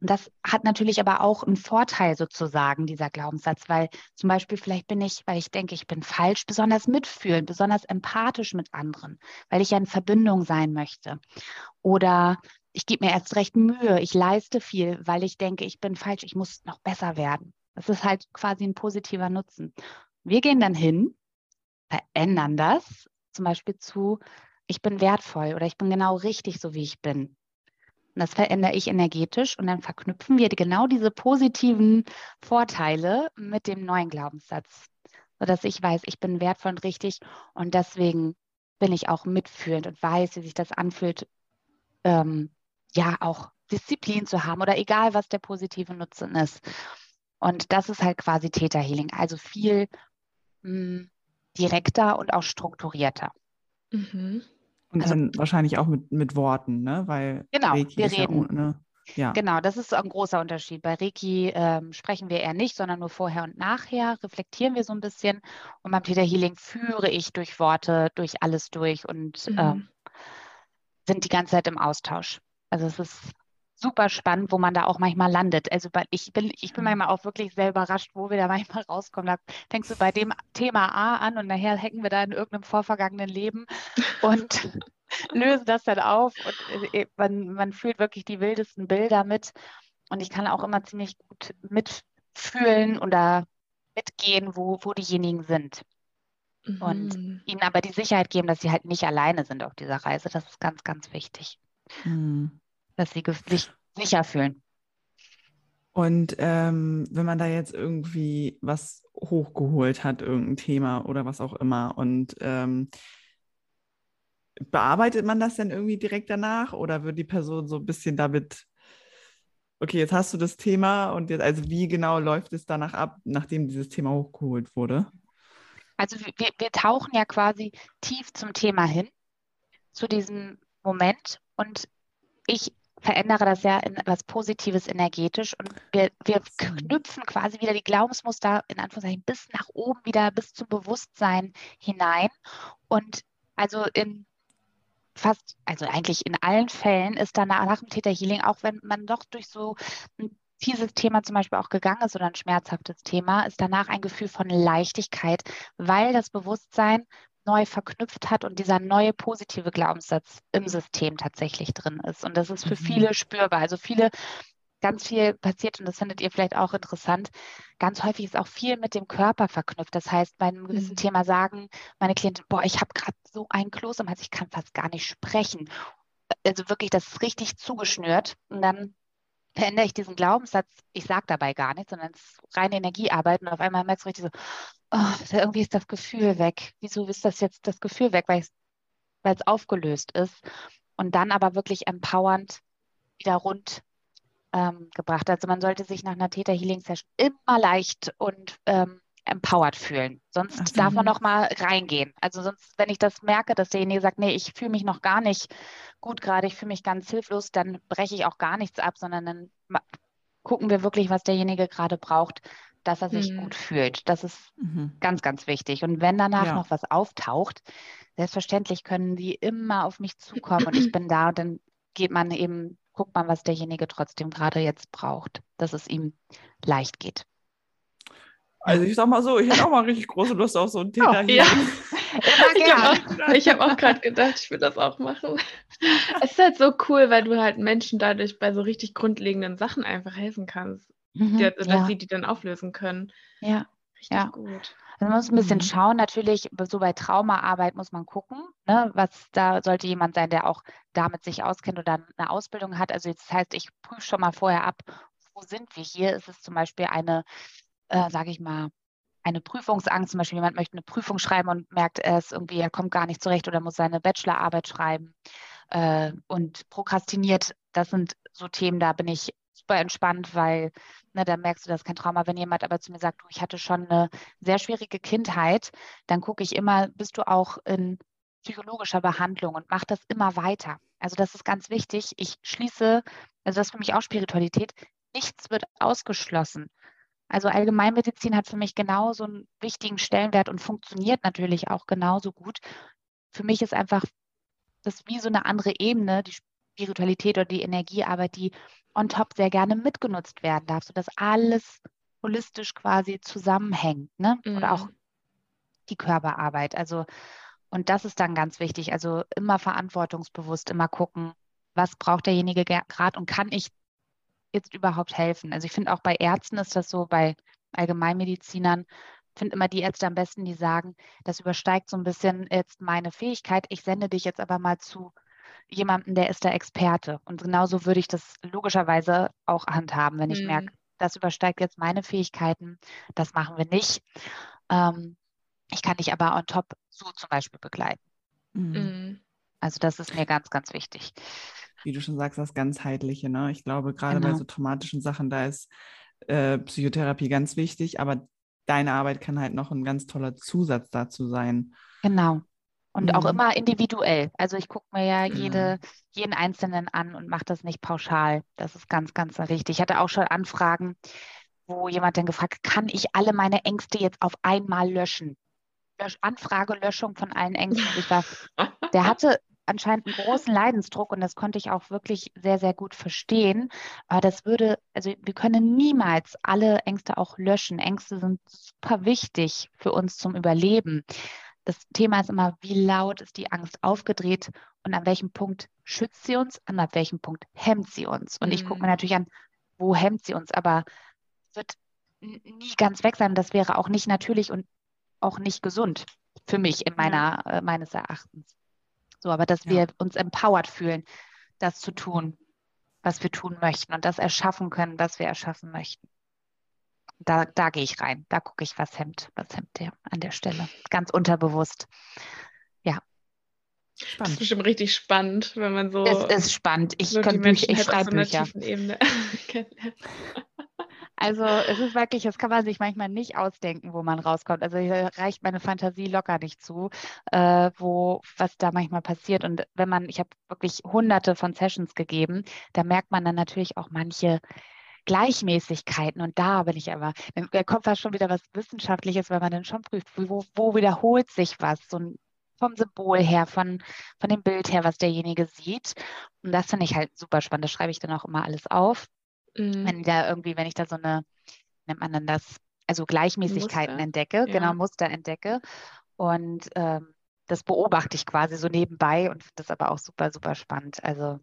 [SPEAKER 3] Das hat natürlich aber auch einen Vorteil sozusagen, dieser Glaubenssatz, weil zum Beispiel vielleicht bin ich, weil ich denke, ich bin falsch, besonders mitfühlend, besonders empathisch mit anderen, weil ich ja in Verbindung sein möchte. Oder ich gebe mir erst recht Mühe, ich leiste viel, weil ich denke, ich bin falsch, ich muss noch besser werden. Das ist halt quasi ein positiver Nutzen. Wir gehen dann hin, verändern das, zum Beispiel zu, ich bin wertvoll oder ich bin genau richtig, so wie ich bin. Und das verändere ich energetisch und dann verknüpfen wir genau diese positiven Vorteile mit dem neuen Glaubenssatz, sodass ich weiß, ich bin wertvoll und richtig und deswegen bin ich auch mitfühlend und weiß, wie sich das anfühlt, ähm, ja auch Disziplin zu haben oder egal, was der positive Nutzen ist. Und das ist halt quasi Theta Healing, also viel mh, hm, direkter und auch strukturierter.
[SPEAKER 1] Mhm. Und also, dann wahrscheinlich auch mit, mit Worten, ne? Weil
[SPEAKER 3] genau, Reiki wir reden. Ja, ne? ja, Genau, das ist ein großer Unterschied. Bei Reiki ähm, sprechen wir eher nicht, sondern nur vorher und nachher, reflektieren wir so ein bisschen. Und beim Theta Healing führe ich durch Worte, durch alles durch und mhm. ähm, sind die ganze Zeit im Austausch. Also es ist super spannend, wo man da auch manchmal landet. Also ich bin, ich bin manchmal auch wirklich sehr überrascht, wo wir da manchmal rauskommen. Da fängst du bei dem Thema A an und nachher hängen wir da in irgendeinem vorvergangenen Leben und lösen das dann auf und äh, man, man fühlt wirklich die wildesten Bilder mit. Und ich kann auch immer ziemlich gut mit fühlen oder mitgehen, wo, wo diejenigen sind. Mhm. Und ihnen aber die Sicherheit geben, dass sie halt nicht alleine sind auf dieser Reise. Das ist ganz, ganz wichtig. Mhm. Dass sie sich sicher fühlen.
[SPEAKER 1] Und ähm, wenn man da jetzt irgendwie was hochgeholt hat, irgendein Thema oder was auch immer, und ähm, bearbeitet man das denn irgendwie direkt danach oder wird die Person so ein bisschen damit, okay, jetzt hast du das Thema und jetzt, also wie genau läuft es danach ab, nachdem dieses Thema hochgeholt wurde?
[SPEAKER 3] Also wir, wir tauchen ja quasi tief zum Thema hin, zu diesem Moment und ich verändere das ja in etwas Positives energetisch und wir, wir knüpfen quasi wieder die Glaubensmuster in Anführungszeichen bis nach oben wieder bis zum Bewusstsein hinein. Und also in fast, also eigentlich in allen Fällen ist danach nach dem Täterhealing, auch wenn man doch durch so ein dieses Thema zum Beispiel auch gegangen ist oder ein schmerzhaftes Thema, ist danach ein Gefühl von Leichtigkeit, weil das Bewusstsein neu verknüpft hat und dieser neue positive Glaubenssatz im System tatsächlich drin ist. Und das ist für mhm. viele spürbar. Also viele ganz viel passiert und das findet ihr vielleicht auch interessant. Ganz häufig ist auch viel mit dem Körper verknüpft. Das heißt, bei einem gewissen mhm. Thema sagen meine Klienten, boah, ich habe gerade so ein Kloß im Hals, ich kann fast gar nicht sprechen. Also wirklich, das ist richtig zugeschnürt. Und dann verändere ich diesen Glaubenssatz, ich sage dabei gar nichts, sondern es ist reine Energiearbeit und auf einmal merkst du richtig so, oh, irgendwie ist das Gefühl weg. Wieso ist das jetzt das Gefühl weg? Weil es aufgelöst ist. Und dann aber wirklich empowernd wieder rund ähm, gebracht. Also man sollte sich nach einer Theta Healing Session immer leicht und ähm, empowered fühlen. Sonst so. darf man noch mal reingehen. Also sonst, wenn ich das merke, dass derjenige sagt, nee, ich fühle mich noch gar nicht gut gerade, ich fühle mich ganz hilflos, dann breche ich auch gar nichts ab, sondern dann gucken wir wirklich, was derjenige gerade braucht, dass er sich mhm. gut fühlt. Das ist mhm. ganz, ganz wichtig. Und wenn danach ja. noch was auftaucht, selbstverständlich können die immer auf mich zukommen und ich bin da und dann geht man eben guckt man, was derjenige trotzdem gerade jetzt braucht, dass es ihm leicht geht.
[SPEAKER 1] Also ich sag mal so, ich hätte auch mal richtig große Lust auf so ein Thema oh, hier. Ja.
[SPEAKER 2] ich habe auch, hab auch gerade gedacht, ich will das auch machen. Es ist halt so cool, weil du halt Menschen dadurch bei so richtig grundlegenden Sachen einfach helfen kannst, mhm, die, dass ja. sie die dann auflösen können.
[SPEAKER 3] Ja. Richtig ja. gut. Also man muss ein bisschen mhm. schauen, natürlich, so bei Traumaarbeit muss man gucken, ne, was da sollte jemand sein, der auch damit sich auskennt oder eine Ausbildung hat. Also das heißt, ich prüfe schon mal vorher ab, wo sind wir hier? Ist es zum Beispiel eine, äh, sage ich mal, eine Prüfungsangst, zum Beispiel jemand möchte eine Prüfung schreiben und merkt, er ist irgendwie, er kommt gar nicht zurecht oder muss seine Bachelorarbeit schreiben äh, und prokrastiniert. Das sind so Themen, da bin ich super entspannt, weil ne, da merkst du, das ist kein Trauma. Wenn jemand aber zu mir sagt, du, ich hatte schon eine sehr schwierige Kindheit, dann gucke ich immer, bist du auch in psychologischer Behandlung und mach das immer weiter. Also das ist ganz wichtig. Ich schließe, also das ist für mich auch Spiritualität, nichts wird ausgeschlossen. Also Allgemeinmedizin hat für mich genauso einen wichtigen Stellenwert und funktioniert natürlich auch genauso gut. Für mich ist einfach das wie so eine andere Ebene, die Spiritualität oder die Energiearbeit, die on top sehr gerne mitgenutzt werden darf, sodass alles holistisch quasi zusammenhängt. Ne? Mhm. Oder auch mhm. die Körperarbeit. Also, und das ist dann ganz wichtig. Also immer verantwortungsbewusst, immer gucken, was braucht derjenige gerade und kann ich jetzt überhaupt helfen? Also ich finde auch bei Ärzten ist das so, bei Allgemeinmedizinern, finde immer die Ärzte am besten, die sagen, das übersteigt so ein bisschen jetzt meine Fähigkeit. Ich sende dich jetzt aber mal zu jemanden, der ist der Experte. Und genauso würde ich das logischerweise auch handhaben, wenn ich mhm. merke, das übersteigt jetzt meine Fähigkeiten, das machen wir nicht. Ähm, ich kann dich aber on top so zum Beispiel begleiten. Mhm. Also das ist mir ganz, ganz wichtig.
[SPEAKER 1] Wie du schon sagst, das ganzheitliche. Ne? Ich glaube, gerade genau. bei so traumatischen Sachen, da ist äh, Psychotherapie ganz wichtig, aber deine Arbeit kann halt noch ein ganz toller Zusatz dazu sein.
[SPEAKER 3] Genau. Und mhm. auch immer individuell. Also ich gucke mir ja jede, mhm. jeden Einzelnen an und mache das nicht pauschal. Das ist ganz, ganz wichtig. Ich hatte auch schon Anfragen, wo jemand dann gefragt, kann ich alle meine Ängste jetzt auf einmal löschen? Lösch Anfrage, Löschung von allen Ängsten. Ich war, der hatte anscheinend einen großen Leidensdruck und das konnte ich auch wirklich sehr, sehr gut verstehen. Aber das würde, also wir können niemals alle Ängste auch löschen. Ängste sind super wichtig für uns zum Überleben das Thema ist immer, wie laut ist die Angst aufgedreht und an welchem Punkt schützt sie uns, an welchem Punkt hemmt sie uns. Und mhm. ich gucke mir mhm. natürlich an, wo hemmt sie uns, aber wird nie ganz weg sein. Das wäre auch nicht natürlich und auch nicht gesund für mich in meiner, ja. äh, meines Erachtens. So, aber dass ja. wir uns empowered fühlen, das zu tun, was wir tun möchten und das erschaffen können, was wir erschaffen möchten. Da, da gehe ich rein, da gucke ich, was hemmt, was hemmt der an der Stelle. Ganz unterbewusst. Ja.
[SPEAKER 2] Spannend. Das ist bestimmt richtig spannend, wenn man so.
[SPEAKER 3] Es ist spannend. Ich, so könnte Bücher, ich schreibe Bücher. Also es ist wirklich, das kann man sich manchmal nicht ausdenken, wo man rauskommt. Also hier reicht meine Fantasie locker nicht zu, äh, wo was da manchmal passiert. Und wenn man, ich habe wirklich hunderte von Sessions gegeben, da merkt man dann natürlich auch manche Gleichmäßigkeiten. Und da bin ich aber, dann kommt fast schon wieder was Wissenschaftliches, weil man dann schon prüft, wo, wo wiederholt sich was, so ein vom Symbol her, von, von dem Bild her, was derjenige sieht. Und das finde ich halt super spannend. Das schreibe ich dann auch immer alles auf. Mhm. Wenn da irgendwie, wenn ich da so eine, nennt man dann das, also Gleichmäßigkeiten Muster. entdecke, ja. genau, Muster entdecke. Und ähm, das beobachte ich quasi so nebenbei und finde das aber auch super, super spannend. Also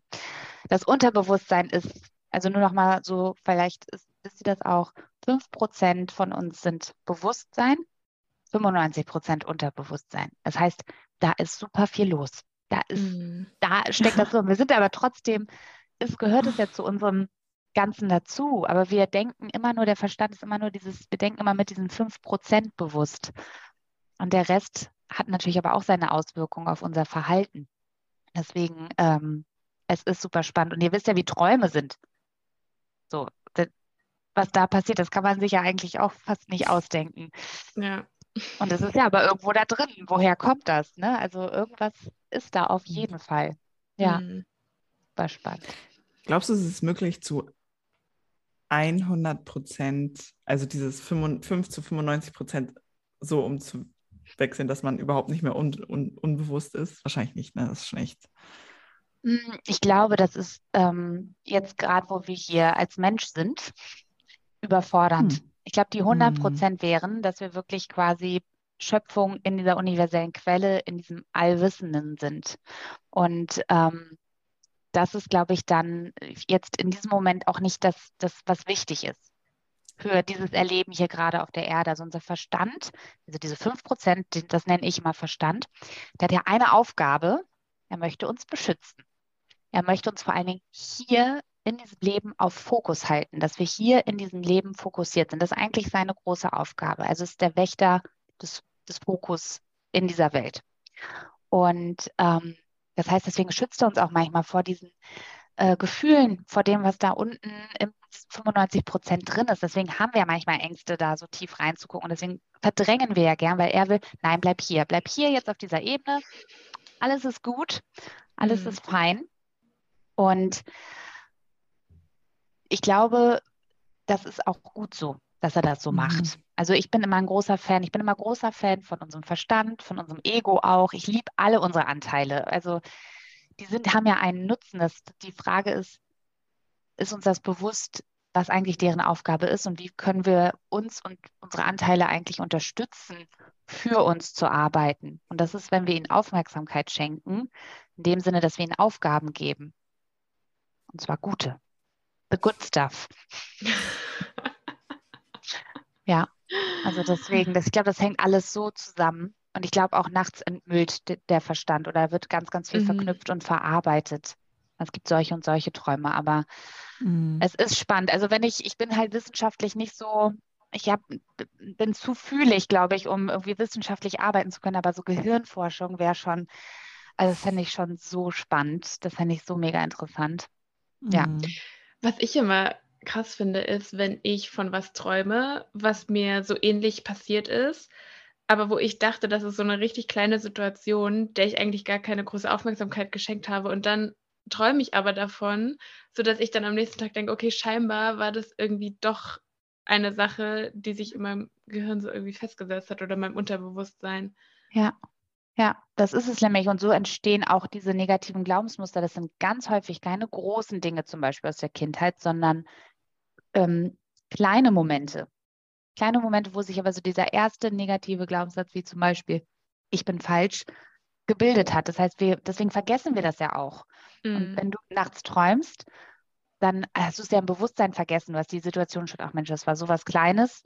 [SPEAKER 3] das Unterbewusstsein ist, also nur noch mal so, vielleicht ist, wisst ihr das auch, 5% von uns sind Bewusstsein, 95% Unterbewusstsein. Das heißt, da ist super viel los. Da ist, mm. da steckt das so. Wir sind aber trotzdem, es gehört es ja zu unserem Ganzen dazu. Aber wir denken immer nur, der Verstand ist immer nur dieses, wir denken immer mit diesen 5% bewusst. Und der Rest hat natürlich aber auch seine Auswirkungen auf unser Verhalten. Deswegen, ähm, es ist super spannend. Und ihr wisst ja, wie Träume sind. So, das, was da passiert, das kann man sich ja eigentlich auch fast nicht ausdenken. Ja. Und es ist ja aber irgendwo da drin. Woher kommt das? Ne? Also irgendwas ist da auf jeden Fall. Ja, mhm. war spannend.
[SPEAKER 1] Glaubst du, es ist möglich zu 100 Prozent, also dieses 5, 5 zu 95 Prozent so umzuwechseln, dass man überhaupt nicht mehr un, un, unbewusst ist? Wahrscheinlich nicht, ne? Das ist schlecht.
[SPEAKER 3] Hm, ich glaube, das ist ähm, jetzt gerade, wo wir hier als Mensch sind, überfordernd. Hm. Ich glaube, die 100 hm. Prozent hm. wären, dass wir wirklich quasi Schöpfung in dieser universellen Quelle, in diesem Allwissenden sind. Und ähm, das ist, glaube ich, dann jetzt in diesem Moment auch nicht das, das, was wichtig ist für dieses Erleben hier gerade auf der Erde. Also unser Verstand, also diese 5 Prozent, das nenne ich immer Verstand, der hat ja eine Aufgabe, er möchte uns beschützen. Er möchte uns vor allen Dingen hier in diesem Leben auf Fokus halten, dass wir hier in diesem Leben fokussiert sind. Das ist eigentlich seine große Aufgabe. Also ist der Wächter des, des Fokus in dieser Welt. Und ähm, das heißt, deswegen schützt er uns auch manchmal vor diesen äh, Gefühlen, vor dem, was da unten im 95 Prozent drin ist. Deswegen haben wir manchmal Ängste, da so tief reinzugucken. Und deswegen verdrängen wir ja gern, weil er will, nein, bleib hier, bleib hier jetzt auf dieser Ebene. Alles ist gut, alles mhm. ist fein. Und ich glaube, das ist auch gut so, dass er das so mhm. macht. Also ich bin immer ein großer Fan, ich bin immer großer Fan von unserem Verstand, von unserem Ego auch. Ich liebe alle unsere Anteile. Also die sind, haben ja einen Nutzen. Das, die Frage ist, ist uns das bewusst, was eigentlich deren Aufgabe ist und wie können wir uns und unsere Anteile eigentlich unterstützen, für uns zu arbeiten. Und das ist, wenn wir ihnen Aufmerksamkeit schenken, in dem Sinne, dass wir ihnen Aufgaben geben. Und zwar gute. The good stuff. ja. Also deswegen, das, ich glaube, das hängt alles so zusammen. Und ich glaube, auch nachts entmüllt der Verstand oder wird ganz, ganz viel mhm. verknüpft und verarbeitet. Es gibt solche und solche Träume, aber mhm. es ist spannend. Also wenn ich, ich bin halt wissenschaftlich nicht so, ich hab, bin zu fühlig, glaube ich, um irgendwie wissenschaftlich arbeiten zu können, aber so Gehirnforschung wäre schon, also das fände ich schon so spannend. Das fände ich so mega interessant. Ja. Mhm.
[SPEAKER 2] Was ich immer krass finde, ist, wenn ich von was träume, was mir so ähnlich passiert ist, aber wo ich dachte, das ist so eine richtig kleine Situation, der ich eigentlich gar keine große Aufmerksamkeit geschenkt habe. Und dann träume ich aber davon, sodass ich dann am nächsten Tag denke, okay, scheinbar war das irgendwie doch eine Sache, die sich in meinem Gehirn so irgendwie festgesetzt hat oder in meinem Unterbewusstsein.
[SPEAKER 3] Ja, ja, das ist es nämlich. Und so entstehen auch diese negativen Glaubensmuster. Das sind ganz häufig keine großen Dinge zum Beispiel aus der Kindheit, sondern ähm, kleine Momente. Kleine Momente, wo sich aber so dieser erste negative Glaubenssatz, wie zum Beispiel, ich bin falsch, gebildet hat. Das heißt, wir, deswegen vergessen wir das ja auch. Mhm. Und wenn du nachts träumst, dann hast du es ja im Bewusstsein vergessen. Du hast die Situation schon, ach Mensch, das war so was Kleines.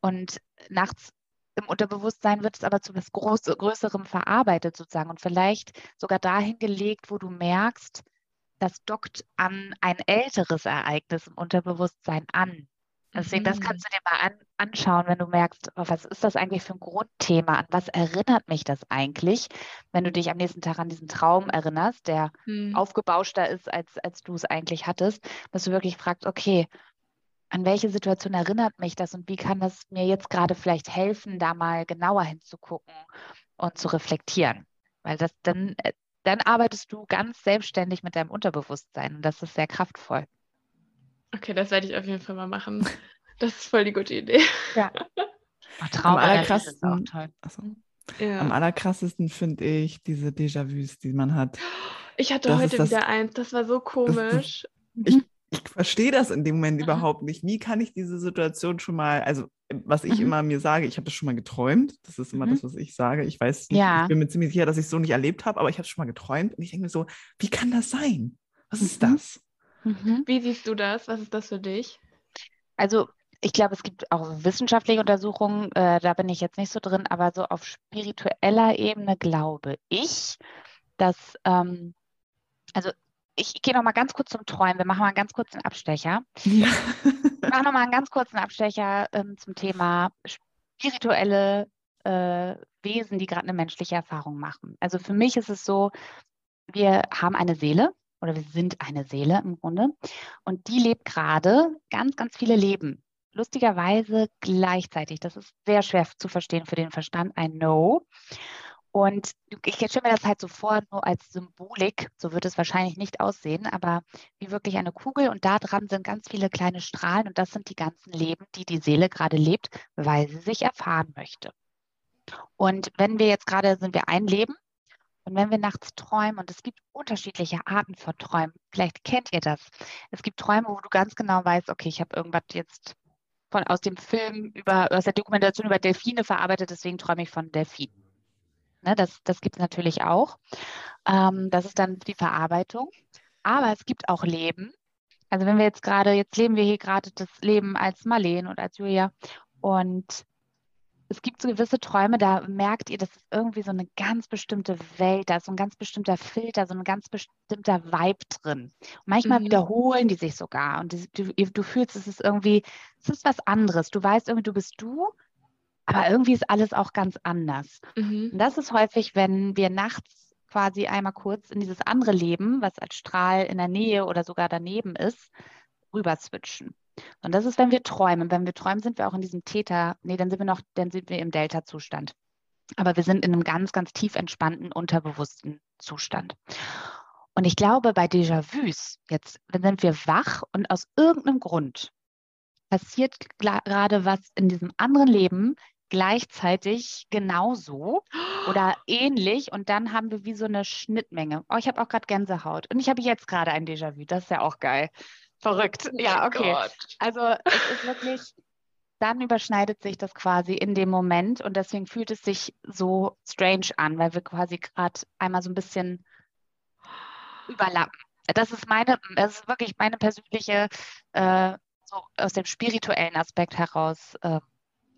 [SPEAKER 3] Und nachts im Unterbewusstsein wird es aber zu etwas Groß Größerem verarbeitet sozusagen und vielleicht sogar dahin gelegt, wo du merkst, das dockt an ein älteres Ereignis im Unterbewusstsein an. Deswegen, das kannst mhm. du dir mal an, anschauen, wenn du merkst, oh, was ist das eigentlich für ein Grundthema? An was erinnert mich das eigentlich? Wenn du dich am nächsten Tag an diesen Traum erinnerst, der mhm. aufgebauschter ist, als, als du es eigentlich hattest, dass du wirklich fragst, okay, an welche Situation erinnert mich das und wie kann das mir jetzt gerade vielleicht helfen, da mal genauer hinzugucken und zu reflektieren? Weil das dann, äh, dann arbeitest du ganz selbstständig mit deinem Unterbewusstsein und das ist sehr kraftvoll.
[SPEAKER 2] Okay, das werde ich auf jeden Fall mal machen. Das ist voll die gute Idee.
[SPEAKER 3] Ja.
[SPEAKER 1] Oh, Traum am allerkrassesten, ja. Am allerkrassesten finde ich diese Déjà-vus, die man hat.
[SPEAKER 2] Ich hatte das heute wieder eins, das war so komisch. Das,
[SPEAKER 1] das, ich, ich verstehe das in dem Moment mhm. überhaupt nicht. Wie kann ich diese Situation schon mal, also was ich mhm. immer mir sage, ich habe das schon mal geträumt. Das ist immer mhm. das, was ich sage. Ich weiß nicht, ja. ich bin mir ziemlich sicher, dass ich es so nicht erlebt habe, aber ich habe es schon mal geträumt und ich denke mir so, wie kann das sein? Was ist mhm. das?
[SPEAKER 2] Mhm. Wie siehst du das? Was ist das für dich?
[SPEAKER 3] Also ich glaube, es gibt auch wissenschaftliche Untersuchungen, äh, da bin ich jetzt nicht so drin, aber so auf spiritueller Ebene glaube ich, dass, ähm, also ich, gehe noch mal ganz kurz zum Träumen. Wir machen mal einen ganz kurzen Abstecher. Ja. Wir machen noch mal einen ganz kurzen Abstecher ähm, zum Thema spirituelle äh, Wesen, die gerade eine menschliche Erfahrung machen. Also für mich ist es so, wir haben eine Seele oder wir sind eine Seele im Grunde und die lebt gerade ganz, ganz viele Leben. Lustigerweise gleichzeitig. Das ist sehr schwer zu verstehen für den Verstand, I know. Und ich stelle mir das halt so vor, nur als Symbolik, so wird es wahrscheinlich nicht aussehen, aber wie wirklich eine Kugel und da dran sind ganz viele kleine Strahlen und das sind die ganzen Leben, die die Seele gerade lebt, weil sie sich erfahren möchte. Und wenn wir jetzt gerade sind wir ein Leben und wenn wir nachts träumen, und es gibt unterschiedliche Arten von Träumen, vielleicht kennt ihr das. Es gibt Träume, wo du ganz genau weißt, okay, ich habe irgendwas jetzt von, aus dem Film über, aus der Dokumentation über Delfine verarbeitet, deswegen träume ich von Delfinen. Ne, das das gibt es natürlich auch. Ähm, das ist dann die Verarbeitung. Aber es gibt auch Leben. Also wenn wir jetzt gerade, jetzt leben wir hier gerade das Leben als Marleen und als Julia. Und es gibt so gewisse Träume, da merkt ihr, das ist irgendwie so eine ganz bestimmte Welt, da ist so ein ganz bestimmter Filter, so ein ganz bestimmter Vibe drin. Und manchmal mhm. wiederholen die sich sogar und du, du fühlst, es ist irgendwie, es ist was anderes. Du weißt irgendwie, du bist du, aber irgendwie ist alles auch ganz anders. Mhm. Und das ist häufig, wenn wir nachts quasi einmal kurz in dieses andere Leben, was als Strahl in der Nähe oder sogar daneben ist, rüber switchen. Und das ist, wenn wir träumen. Wenn wir träumen, sind wir auch in diesem Täter, nee, dann sind wir noch, dann sind wir im Delta-Zustand. Aber wir sind in einem ganz, ganz tief entspannten, unterbewussten Zustand. Und ich glaube, bei Déjà-vus, jetzt sind wir wach und aus irgendeinem Grund passiert gerade was in diesem anderen Leben, gleichzeitig genauso oder ähnlich und dann haben wir wie so eine Schnittmenge. Oh, ich habe auch gerade Gänsehaut und ich habe jetzt gerade ein Déjà-vu. Das ist ja auch geil. Verrückt. Oh ja, okay. Also es ist wirklich, dann überschneidet sich das quasi in dem Moment und deswegen fühlt es sich so strange an, weil wir quasi gerade einmal so ein bisschen überlappen. Das ist meine, das ist wirklich meine persönliche, äh, so aus dem spirituellen Aspekt heraus äh,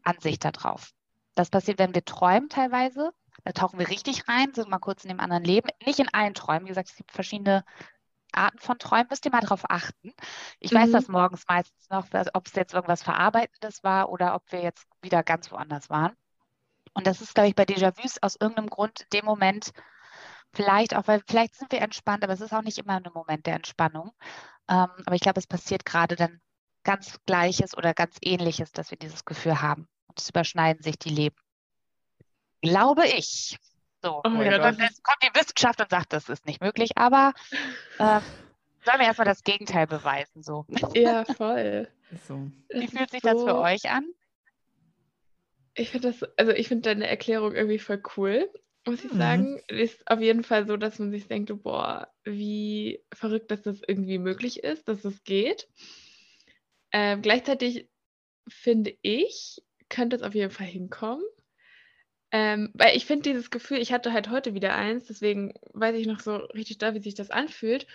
[SPEAKER 3] Ansicht darauf. Das passiert, wenn wir träumen teilweise. Da tauchen wir richtig rein, sind mal kurz in dem anderen Leben. Nicht in allen Träumen. Wie gesagt, es gibt verschiedene Arten von Träumen. Müsst ihr mal darauf achten. Ich mhm. weiß das morgens meistens noch, ob es jetzt irgendwas Verarbeitendes war oder ob wir jetzt wieder ganz woanders waren. Und das ist, glaube ich, bei Déjà-vus aus irgendeinem Grund in dem Moment vielleicht auch, weil vielleicht sind wir entspannt, aber es ist auch nicht immer ein Moment der Entspannung. Ähm, aber ich glaube, es passiert gerade dann ganz Gleiches oder ganz Ähnliches, dass wir dieses Gefühl haben es überschneiden sich die Leben. Glaube ich. So, oh ja, dann kommt die Wissenschaft und sagt, das ist nicht möglich, aber äh, sollen wir erstmal das Gegenteil beweisen. So.
[SPEAKER 2] Ja, voll.
[SPEAKER 3] So. Wie fühlt sich so, das für euch an?
[SPEAKER 2] Ich finde das, also ich finde deine Erklärung irgendwie voll cool, muss ich mhm. sagen. Ist auf jeden Fall so, dass man sich denkt, boah, wie verrückt, dass das irgendwie möglich ist, dass es geht. Ähm, gleichzeitig finde ich, könnte es auf jeden Fall hinkommen. Ähm, weil ich finde dieses Gefühl, ich hatte halt heute wieder eins, deswegen weiß ich noch so richtig da, wie sich das anfühlt.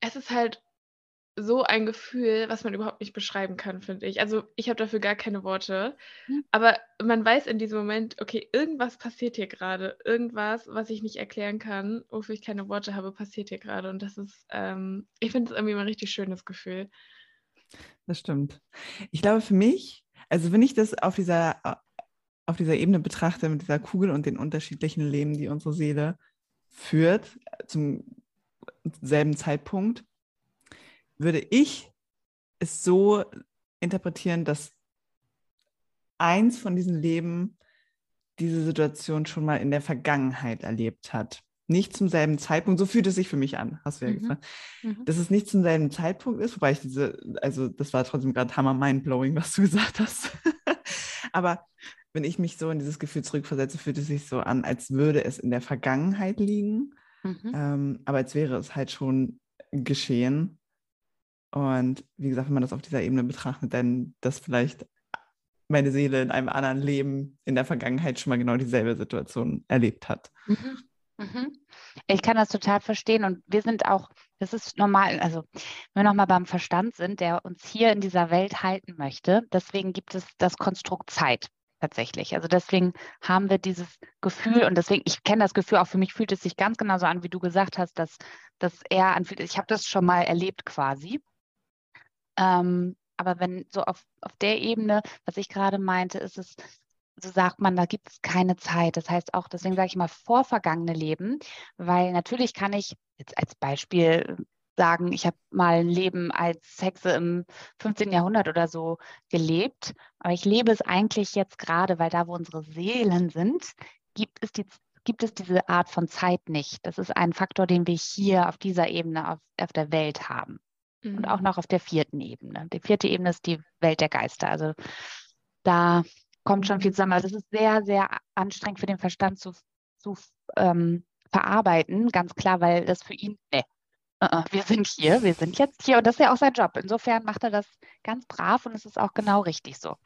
[SPEAKER 2] Es ist halt so ein Gefühl, was man überhaupt nicht beschreiben kann, finde ich. Also ich habe dafür gar keine Worte. Mhm. Aber man weiß in diesem Moment, okay, irgendwas passiert hier gerade. Irgendwas, was ich nicht erklären kann, wofür ich keine Worte habe, passiert hier gerade. Und das ist, ähm, ich finde es irgendwie ein richtig schönes Gefühl.
[SPEAKER 1] Das stimmt. Ich glaube, für mich, also wenn ich das auf dieser, auf dieser Ebene betrachte, mit dieser Kugel und den unterschiedlichen Leben, die unsere Seele führt, zum selben Zeitpunkt, würde ich es so interpretieren, dass eins von diesen Leben diese Situation schon mal in der Vergangenheit erlebt hat. Nicht zum selben Zeitpunkt, so fühlt es sich für mich an, hast du ja mhm. gesagt. Mhm. Dass es nicht zum selben Zeitpunkt ist, wobei ich diese, also das war trotzdem gerade hammer mindblowing, was du gesagt hast. Aber wenn ich mich so in dieses Gefühl zurückversetze, fühlt es sich so an, als würde es in der Vergangenheit liegen, mhm. ähm, aber als wäre es halt schon geschehen. Und wie gesagt, wenn man das auf dieser Ebene betrachtet, dann dass vielleicht meine Seele in einem anderen Leben in der Vergangenheit schon mal genau dieselbe Situation erlebt hat.
[SPEAKER 3] Mhm. Mhm. Ich kann das total verstehen und wir sind auch, das ist normal, also wenn wir nochmal beim Verstand sind, der uns hier in dieser Welt halten möchte, deswegen gibt es das Konstrukt Zeit tatsächlich. Also deswegen haben wir dieses Gefühl und deswegen, ich kenne das Gefühl, auch für mich fühlt es sich ganz genauso an, wie du gesagt hast, dass, dass er anfühlt, ich habe das schon mal erlebt quasi. Ähm, aber wenn so auf, auf der Ebene, was ich gerade meinte, ist es, so sagt man, da gibt es keine Zeit. Das heißt auch, deswegen sage ich mal vorvergangene Leben, weil natürlich kann ich jetzt als Beispiel sagen, ich habe mal ein Leben als Hexe im 15. Jahrhundert oder so gelebt, aber ich lebe es eigentlich jetzt gerade, weil da, wo unsere Seelen sind, gibt es, die, gibt es diese Art von Zeit nicht. Das ist ein Faktor, den wir hier auf dieser Ebene auf, auf der Welt haben mhm. und auch noch auf der vierten Ebene. Die vierte Ebene ist die Welt der Geister. Also da kommt schon viel zusammen. Also es ist sehr, sehr anstrengend für den Verstand zu, zu ähm, verarbeiten, ganz klar, weil das für ihn, ne, wir sind hier, wir sind jetzt hier und das ist ja auch sein Job. Insofern macht er das ganz brav und es ist auch genau richtig so.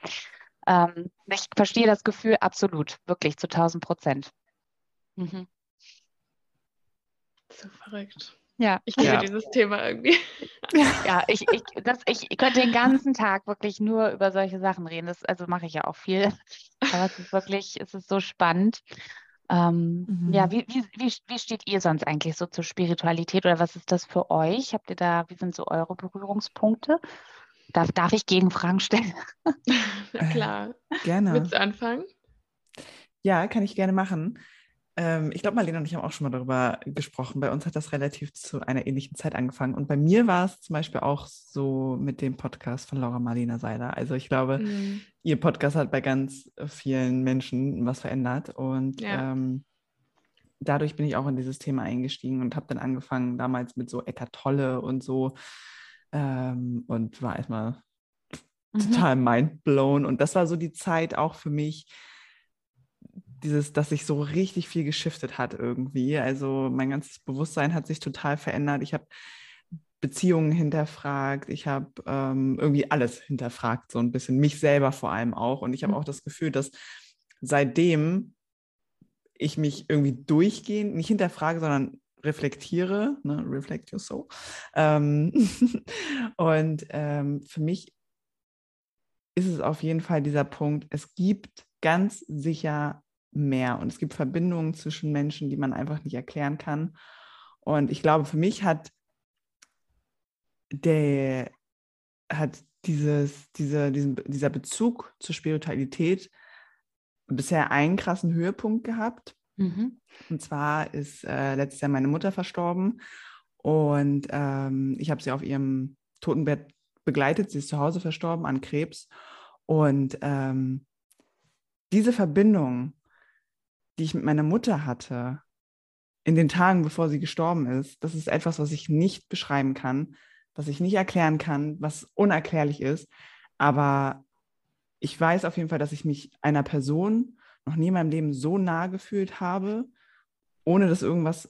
[SPEAKER 3] Ähm, ich verstehe das Gefühl absolut, wirklich zu 1000 Prozent.
[SPEAKER 2] Mhm. So verrückt. Ja. Ich liebe ja. dieses Thema irgendwie.
[SPEAKER 3] Ja, ich, ich, das, ich könnte den ganzen Tag wirklich nur über solche Sachen reden. Das, also mache ich ja auch viel. Aber es ist wirklich, es ist so spannend. Ähm, mhm. Ja, wie, wie, wie, wie steht ihr sonst eigentlich so zur Spiritualität oder was ist das für euch? Habt ihr da, wie sind so eure Berührungspunkte? Darf, darf ich Gegenfragen stellen?
[SPEAKER 2] klar.
[SPEAKER 1] Äh, gerne.
[SPEAKER 2] Willst du anfangen?
[SPEAKER 1] Ja, kann ich gerne machen. Ähm, ich glaube, Marlene und ich haben auch schon mal darüber gesprochen. Bei uns hat das relativ zu einer ähnlichen Zeit angefangen. Und bei mir war es zum Beispiel auch so mit dem Podcast von Laura Marlena Seiler. Also ich glaube, mhm. ihr Podcast hat bei ganz vielen Menschen was verändert. Und ja. ähm, dadurch bin ich auch in dieses Thema eingestiegen und habe dann angefangen damals mit so Eckart Tolle und so. Ähm, und war erstmal mhm. total mindblown. Und das war so die Zeit auch für mich, dieses, dass sich so richtig viel geschiftet hat irgendwie. Also mein ganzes Bewusstsein hat sich total verändert. Ich habe Beziehungen hinterfragt, ich habe ähm, irgendwie alles hinterfragt, so ein bisschen, mich selber vor allem auch. Und ich habe mhm. auch das Gefühl, dass seitdem ich mich irgendwie durchgehend, nicht hinterfrage, sondern reflektiere, ne? reflect your soul. Ähm und ähm, für mich ist es auf jeden Fall dieser Punkt, es gibt ganz sicher mehr. Und es gibt Verbindungen zwischen Menschen, die man einfach nicht erklären kann. Und ich glaube, für mich hat der hat dieses, diese, diesen, dieser Bezug zur Spiritualität bisher einen krassen Höhepunkt gehabt. Mhm. Und zwar ist äh, letztes Jahr meine Mutter verstorben und ähm, ich habe sie auf ihrem Totenbett begleitet. Sie ist zu Hause verstorben an Krebs. Und ähm, diese Verbindung die ich mit meiner Mutter hatte, in den Tagen, bevor sie gestorben ist, das ist etwas, was ich nicht beschreiben kann, was ich nicht erklären kann, was unerklärlich ist. Aber ich weiß auf jeden Fall, dass ich mich einer Person noch nie in meinem Leben so nah gefühlt habe, ohne dass irgendwas,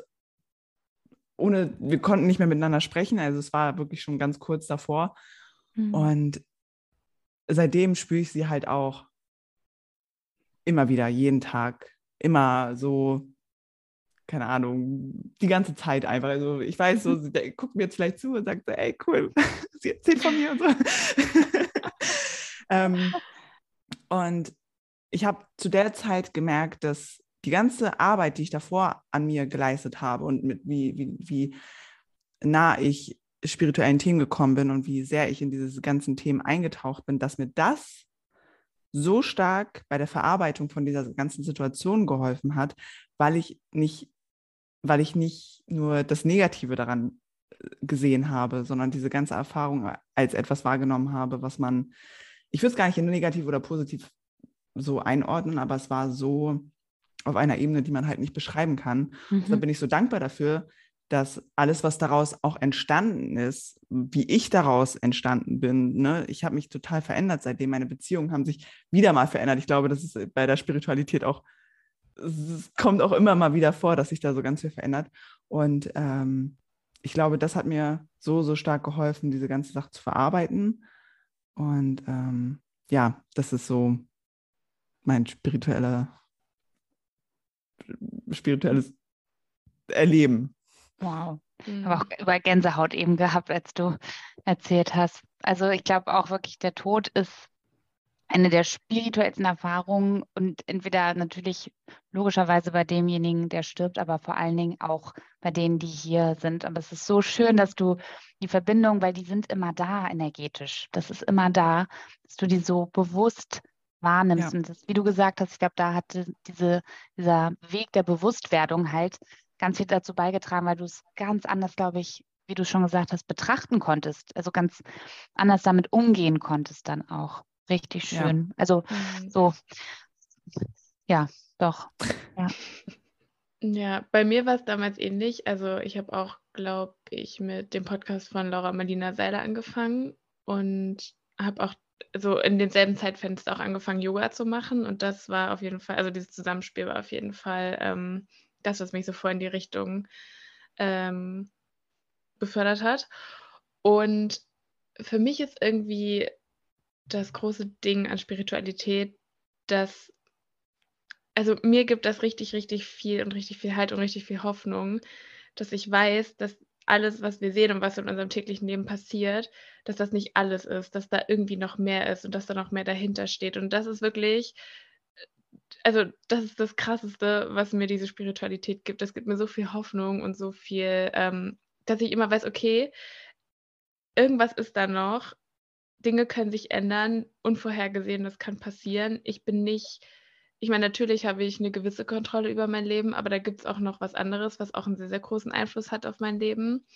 [SPEAKER 1] ohne, wir konnten nicht mehr miteinander sprechen. Also es war wirklich schon ganz kurz davor. Mhm. Und seitdem spüre ich sie halt auch immer wieder, jeden Tag immer so keine Ahnung, die ganze Zeit einfach. Also ich weiß so, der guckt mir jetzt vielleicht zu und sagt so, ey, cool, sie erzählt von mir und so. ähm, und ich habe zu der Zeit gemerkt, dass die ganze Arbeit, die ich davor an mir geleistet habe und mit wie, wie, wie nah ich spirituellen Themen gekommen bin und wie sehr ich in diese ganzen Themen eingetaucht bin, dass mir das so stark bei der Verarbeitung von dieser ganzen Situation geholfen hat, weil ich nicht, weil ich nicht nur das Negative daran äh, gesehen habe, sondern diese ganze Erfahrung als etwas wahrgenommen habe, was man, ich würde es gar nicht in negativ oder positiv so einordnen, aber es war so auf einer Ebene, die man halt nicht beschreiben kann. Mhm. Deshalb bin ich so dankbar dafür, dass alles, was daraus auch entstanden ist, wie ich daraus entstanden bin, ne, ich habe mich total verändert seitdem. Meine Beziehungen haben sich wieder mal verändert. Ich glaube, das ist bei der Spiritualität auch, es kommt auch immer mal wieder vor, dass sich da so ganz viel verändert. Und ähm, ich glaube, das hat mir so, so stark geholfen, diese ganze Sache zu verarbeiten. Und ähm, ja, das ist so mein spiritueller, spirituelles Erleben.
[SPEAKER 3] Wow. Mhm. Aber auch über Gänsehaut eben gehabt, als du erzählt hast. Also ich glaube auch wirklich, der Tod ist eine der spirituellsten Erfahrungen und entweder natürlich logischerweise bei demjenigen, der stirbt, aber vor allen Dingen auch bei denen, die hier sind. Aber es ist so schön, dass du die Verbindung, weil die sind immer da energetisch. Das ist immer da, dass du die so bewusst wahrnimmst. Ja. Und das, wie du gesagt hast, ich glaube, da hat diese, dieser Weg der Bewusstwerdung halt ganz viel dazu beigetragen, weil du es ganz anders, glaube ich, wie du schon gesagt hast, betrachten konntest. Also ganz anders damit umgehen konntest dann auch. Richtig schön. Ja. Also mhm. so, ja, doch. Ja.
[SPEAKER 2] Ja, bei mir war es damals ähnlich. Also ich habe auch, glaube ich, mit dem Podcast von Laura Marlina Seiler angefangen und habe auch so in demselben Zeitfenster auch angefangen, Yoga zu machen. Und das war auf jeden Fall, also dieses Zusammenspiel war auf jeden Fall ähm, das, was mich so voll in die Richtung ähm, befördert hat. Und für mich ist irgendwie das große Ding an Spiritualität, dass, also mir gibt das richtig, richtig viel und richtig viel Halt und richtig viel Hoffnung, dass ich weiß, dass alles, was wir sehen und was in unserem täglichen Leben passiert, dass das nicht alles ist, dass da irgendwie noch mehr ist und dass da noch mehr dahinter steht. Und das ist wirklich also das ist das Krasseste, was mir diese Spiritualität gibt. Das gibt mir so viel Hoffnung und so viel, ähm, dass ich immer weiß, okay, irgendwas ist da noch. Dinge können sich ändern, Unvorhergesehenes kann passieren. Ich bin nicht, ich meine, natürlich habe ich eine gewisse Kontrolle über mein Leben, aber da gibt es auch noch was anderes, was auch einen sehr, sehr großen Einfluss hat auf mein Leben.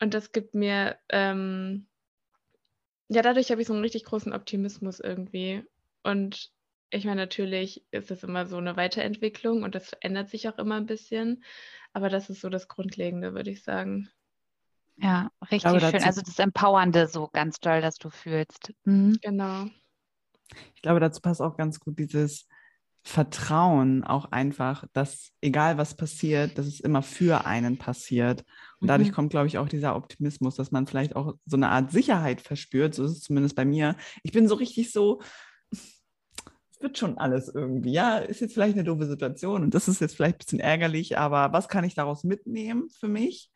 [SPEAKER 2] Und das gibt mir, ähm, ja, dadurch habe ich so einen richtig großen Optimismus irgendwie. Und ich meine, natürlich ist es immer so eine Weiterentwicklung und das ändert sich auch immer ein bisschen. Aber das ist so das Grundlegende, würde ich sagen.
[SPEAKER 3] Ja, richtig glaube, schön. Also das Empowernde so ganz toll, dass du fühlst. Mhm.
[SPEAKER 2] Genau.
[SPEAKER 1] Ich glaube, dazu passt auch ganz gut dieses Vertrauen auch einfach, dass egal was passiert, dass es immer für einen passiert. Und dadurch mhm. kommt, glaube ich, auch dieser Optimismus, dass man vielleicht auch so eine Art Sicherheit verspürt. So ist es zumindest bei mir. Ich bin so richtig so, wird schon alles irgendwie. Ja, ist jetzt vielleicht eine doofe Situation und das ist jetzt vielleicht ein bisschen ärgerlich, aber was kann ich daraus mitnehmen für mich?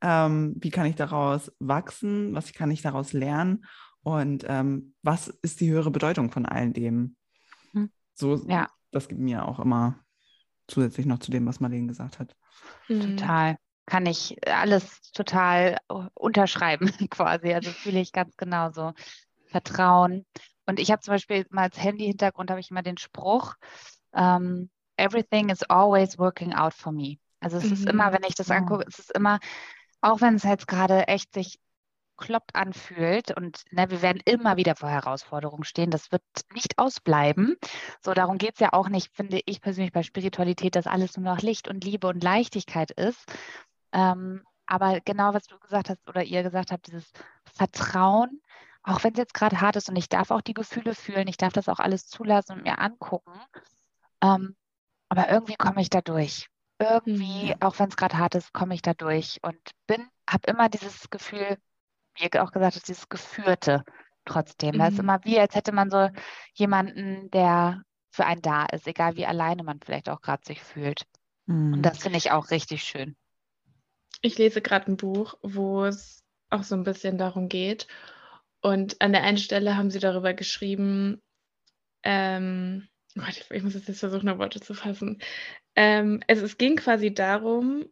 [SPEAKER 1] Ähm, wie kann ich daraus wachsen? Was kann ich daraus lernen? Und ähm, was ist die höhere Bedeutung von all dem? Hm. So, ja. das gibt mir auch immer zusätzlich noch zu dem, was Marlene gesagt hat.
[SPEAKER 3] Mhm. Total. Kann ich alles total unterschreiben, quasi. Also fühle ich ganz genauso. Vertrauen, und ich habe zum Beispiel mal als Handy-Hintergrund habe ich immer den Spruch, um, ähm, everything is always working out for me. Also es mhm. ist immer, wenn ich das angucke, es ist immer, auch wenn es jetzt gerade echt sich kloppt anfühlt und ne, wir werden immer wieder vor Herausforderungen stehen. Das wird nicht ausbleiben. So, darum geht es ja auch nicht, finde ich persönlich bei Spiritualität, dass alles nur noch Licht und Liebe und Leichtigkeit ist. Ähm, aber genau, was du gesagt hast oder ihr gesagt habt, dieses Vertrauen, auch wenn es jetzt gerade hart ist und ich darf auch die Gefühle fühlen, ich darf das auch alles zulassen und mir angucken. Ähm, aber irgendwie komme ich da durch. Irgendwie, mhm. auch wenn es gerade hart ist, komme ich da durch und bin, habe immer dieses Gefühl, wie ihr auch gesagt habt, dieses Geführte trotzdem. Mhm. Das ist immer wie, als hätte man so jemanden, der für einen da ist, egal wie alleine man vielleicht auch gerade sich fühlt. Mhm. Und das finde ich auch richtig schön.
[SPEAKER 2] Ich lese gerade ein Buch, wo es auch so ein bisschen darum geht. Und an der einen Stelle haben sie darüber geschrieben, ähm, ich muss jetzt versuchen, noch Worte zu fassen. Ähm, es, es ging quasi darum,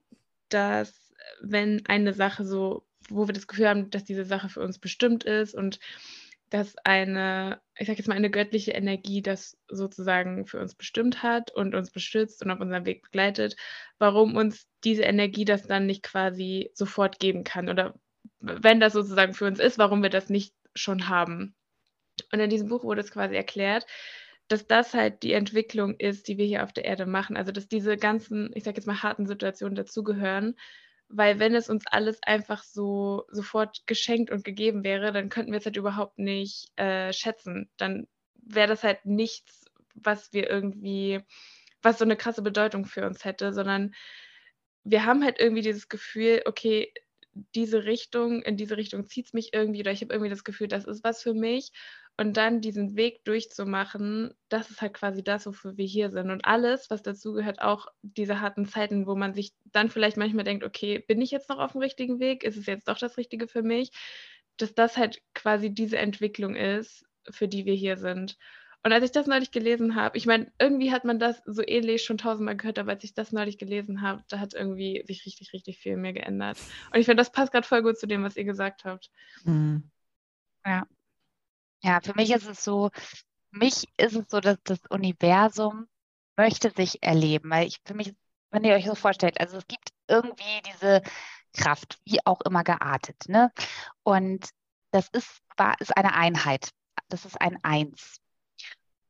[SPEAKER 2] dass wenn eine Sache so, wo wir das Gefühl haben, dass diese Sache für uns bestimmt ist und dass eine, ich sage jetzt mal, eine göttliche Energie das sozusagen für uns bestimmt hat und uns beschützt und auf unserem Weg begleitet, warum uns diese Energie das dann nicht quasi sofort geben kann oder wenn das sozusagen für uns ist, warum wir das nicht schon haben. Und in diesem Buch wurde es quasi erklärt, dass das halt die Entwicklung ist, die wir hier auf der Erde machen. Also dass diese ganzen, ich sage jetzt mal, harten Situationen dazugehören, weil wenn es uns alles einfach so sofort geschenkt und gegeben wäre, dann könnten wir es halt überhaupt nicht äh, schätzen. Dann wäre das halt nichts, was wir irgendwie, was so eine krasse Bedeutung für uns hätte, sondern wir haben halt irgendwie dieses Gefühl, okay, diese Richtung, in diese Richtung zieht es mich irgendwie oder ich habe irgendwie das Gefühl, das ist was für mich. Und dann diesen Weg durchzumachen, das ist halt quasi das, wofür wir hier sind. Und alles, was dazu gehört, auch diese harten Zeiten, wo man sich dann vielleicht manchmal denkt, okay, bin ich jetzt noch auf dem richtigen Weg? Ist es jetzt doch das Richtige für mich? Dass das halt quasi diese Entwicklung ist, für die wir hier sind. Und als ich das neulich gelesen habe, ich meine, irgendwie hat man das so ähnlich schon tausendmal gehört, aber als ich das neulich gelesen habe, da hat irgendwie sich richtig, richtig viel in mir geändert. Und ich finde, das passt gerade voll gut zu dem, was ihr gesagt habt.
[SPEAKER 3] Mhm. Ja. Ja, für mich ist es so, mich ist es so, dass das Universum möchte sich erleben, weil ich für mich, wenn ihr euch so vorstellt, also es gibt irgendwie diese Kraft, wie auch immer geartet, ne? Und das ist, war, ist eine Einheit. Das ist ein Eins.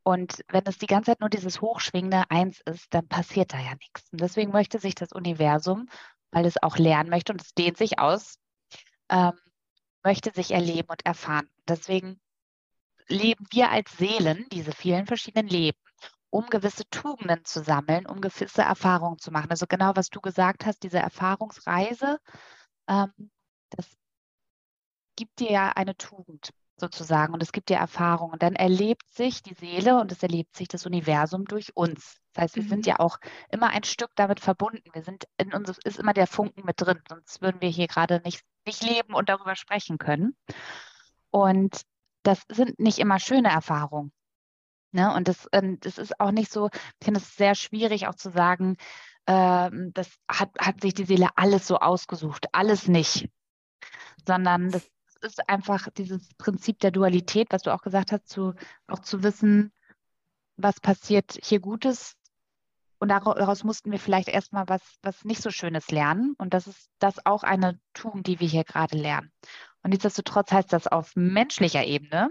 [SPEAKER 3] Und wenn es die ganze Zeit nur dieses hochschwingende Eins ist, dann passiert da ja nichts. Und deswegen möchte sich das Universum, weil es auch lernen möchte und es dehnt sich aus, ähm, möchte sich erleben und erfahren. Deswegen leben wir als Seelen, diese vielen verschiedenen Leben, um gewisse Tugenden zu sammeln, um gewisse Erfahrungen zu machen. Also genau, was du gesagt hast, diese Erfahrungsreise, ähm, das gibt dir ja eine Tugend sozusagen und es gibt dir Erfahrungen. Und dann erlebt sich die Seele und es erlebt sich das Universum durch uns. Das heißt, wir mhm. sind ja auch immer ein Stück damit verbunden. Wir sind in uns ist immer der Funken mit drin, sonst würden wir hier gerade nicht, nicht leben und darüber sprechen können. Und das sind nicht immer schöne Erfahrungen. Ne? Und das, ähm, das ist auch nicht so, ich finde es sehr schwierig auch zu sagen, äh, das hat, hat sich die Seele alles so ausgesucht, alles nicht. Sondern das ist einfach dieses Prinzip der Dualität, was du auch gesagt hast, zu, auch zu wissen, was passiert hier Gutes. Und daraus mussten wir vielleicht erstmal was, was nicht so Schönes lernen. Und das ist das auch eine Tugend, die wir hier gerade lernen. Und nichtsdestotrotz heißt das auf menschlicher Ebene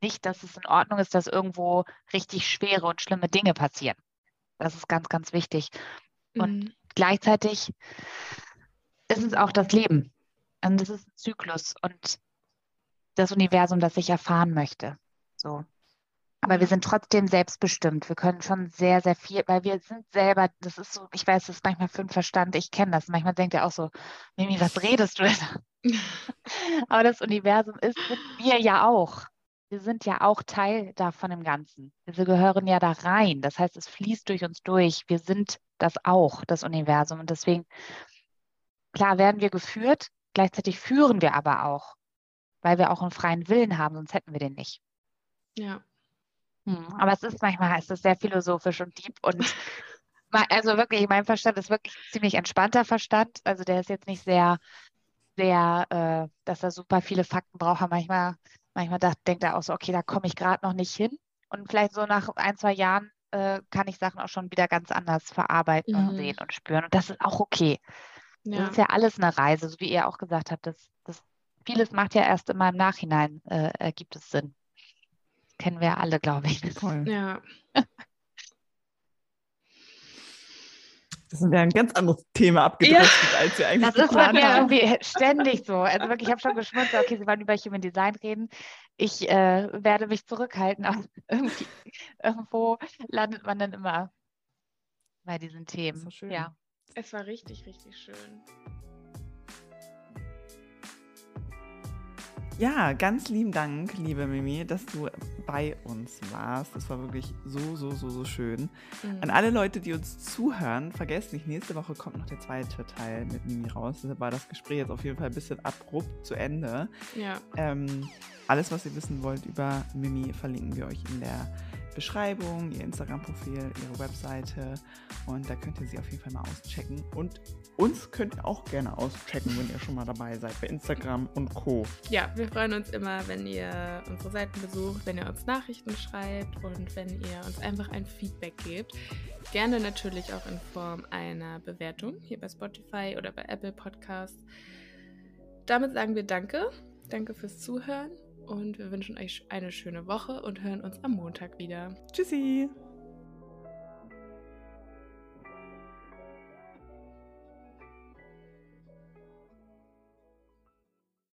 [SPEAKER 3] nicht, dass es in Ordnung ist, dass irgendwo richtig schwere und schlimme Dinge passieren. Das ist ganz, ganz wichtig. Und mhm. gleichzeitig ist es auch das Leben. Und es ist ein Zyklus und das Universum, das ich erfahren möchte. So. Aber wir sind trotzdem selbstbestimmt. Wir können schon sehr, sehr viel, weil wir sind selber, das ist so, ich weiß, das ist manchmal für den Verstand, ich kenne das. Manchmal denkt er auch so, Mimi, was redest du denn? Aber das Universum ist, sind wir ja auch. Wir sind ja auch Teil davon im Ganzen. Wir gehören ja da rein. Das heißt, es fließt durch uns durch. Wir sind das auch, das Universum. Und deswegen, klar, werden wir geführt, gleichzeitig führen wir aber auch, weil wir auch einen freien Willen haben, sonst hätten wir den nicht.
[SPEAKER 2] Ja.
[SPEAKER 3] Hm, aber es ist manchmal ist es sehr philosophisch und deep und also wirklich, mein Verstand ist wirklich ziemlich entspannter Verstand. Also der ist jetzt nicht sehr sehr, äh, dass er super viele Fakten braucht. Manchmal, manchmal dacht, denkt er auch so, okay, da komme ich gerade noch nicht hin. Und vielleicht so nach ein, zwei Jahren äh, kann ich Sachen auch schon wieder ganz anders verarbeiten mhm. und sehen und spüren. Und das ist auch okay. Ja. Das ist ja alles eine Reise, so wie ihr auch gesagt habt. Das, das, vieles macht ja erst immer im Nachhinein, äh, ergibt es Sinn. Das kennen wir ja alle, glaube ich.
[SPEAKER 2] Voll. Ja.
[SPEAKER 1] Das ist ja ein ganz anderes Thema abgedriftet, ja. als wir eigentlich
[SPEAKER 3] Das ist bei mir irgendwie ständig so. Also wirklich, ich habe schon geschmunzelt, okay, Sie wollen über Human Design reden. Ich äh, werde mich zurückhalten. Aber irgendwo landet man dann immer bei diesen Themen. Schön. Ja.
[SPEAKER 2] Es war richtig, richtig schön.
[SPEAKER 1] Ja, ganz lieben Dank, liebe Mimi, dass du bei uns warst. Das war wirklich so, so, so, so schön. Mhm. An alle Leute, die uns zuhören, vergesst nicht, nächste Woche kommt noch der zweite Teil mit Mimi raus. Deshalb war das Gespräch jetzt auf jeden Fall ein bisschen abrupt zu Ende.
[SPEAKER 2] Ja.
[SPEAKER 1] Ähm, alles, was ihr wissen wollt über Mimi, verlinken wir euch in der Beschreibung, ihr Instagram-Profil, ihre Webseite und da könnt ihr sie auf jeden Fall mal auschecken. Und uns könnt ihr auch gerne auschecken, wenn ihr schon mal dabei seid bei Instagram und Co.
[SPEAKER 2] Ja, wir freuen uns immer, wenn ihr unsere Seiten besucht, wenn ihr uns Nachrichten schreibt und wenn ihr uns einfach ein Feedback gebt. Gerne natürlich auch in Form einer Bewertung hier bei Spotify oder bei Apple Podcasts. Damit sagen wir Danke. Danke fürs Zuhören und wir wünschen euch eine schöne Woche und hören uns am Montag wieder.
[SPEAKER 1] Tschüssi!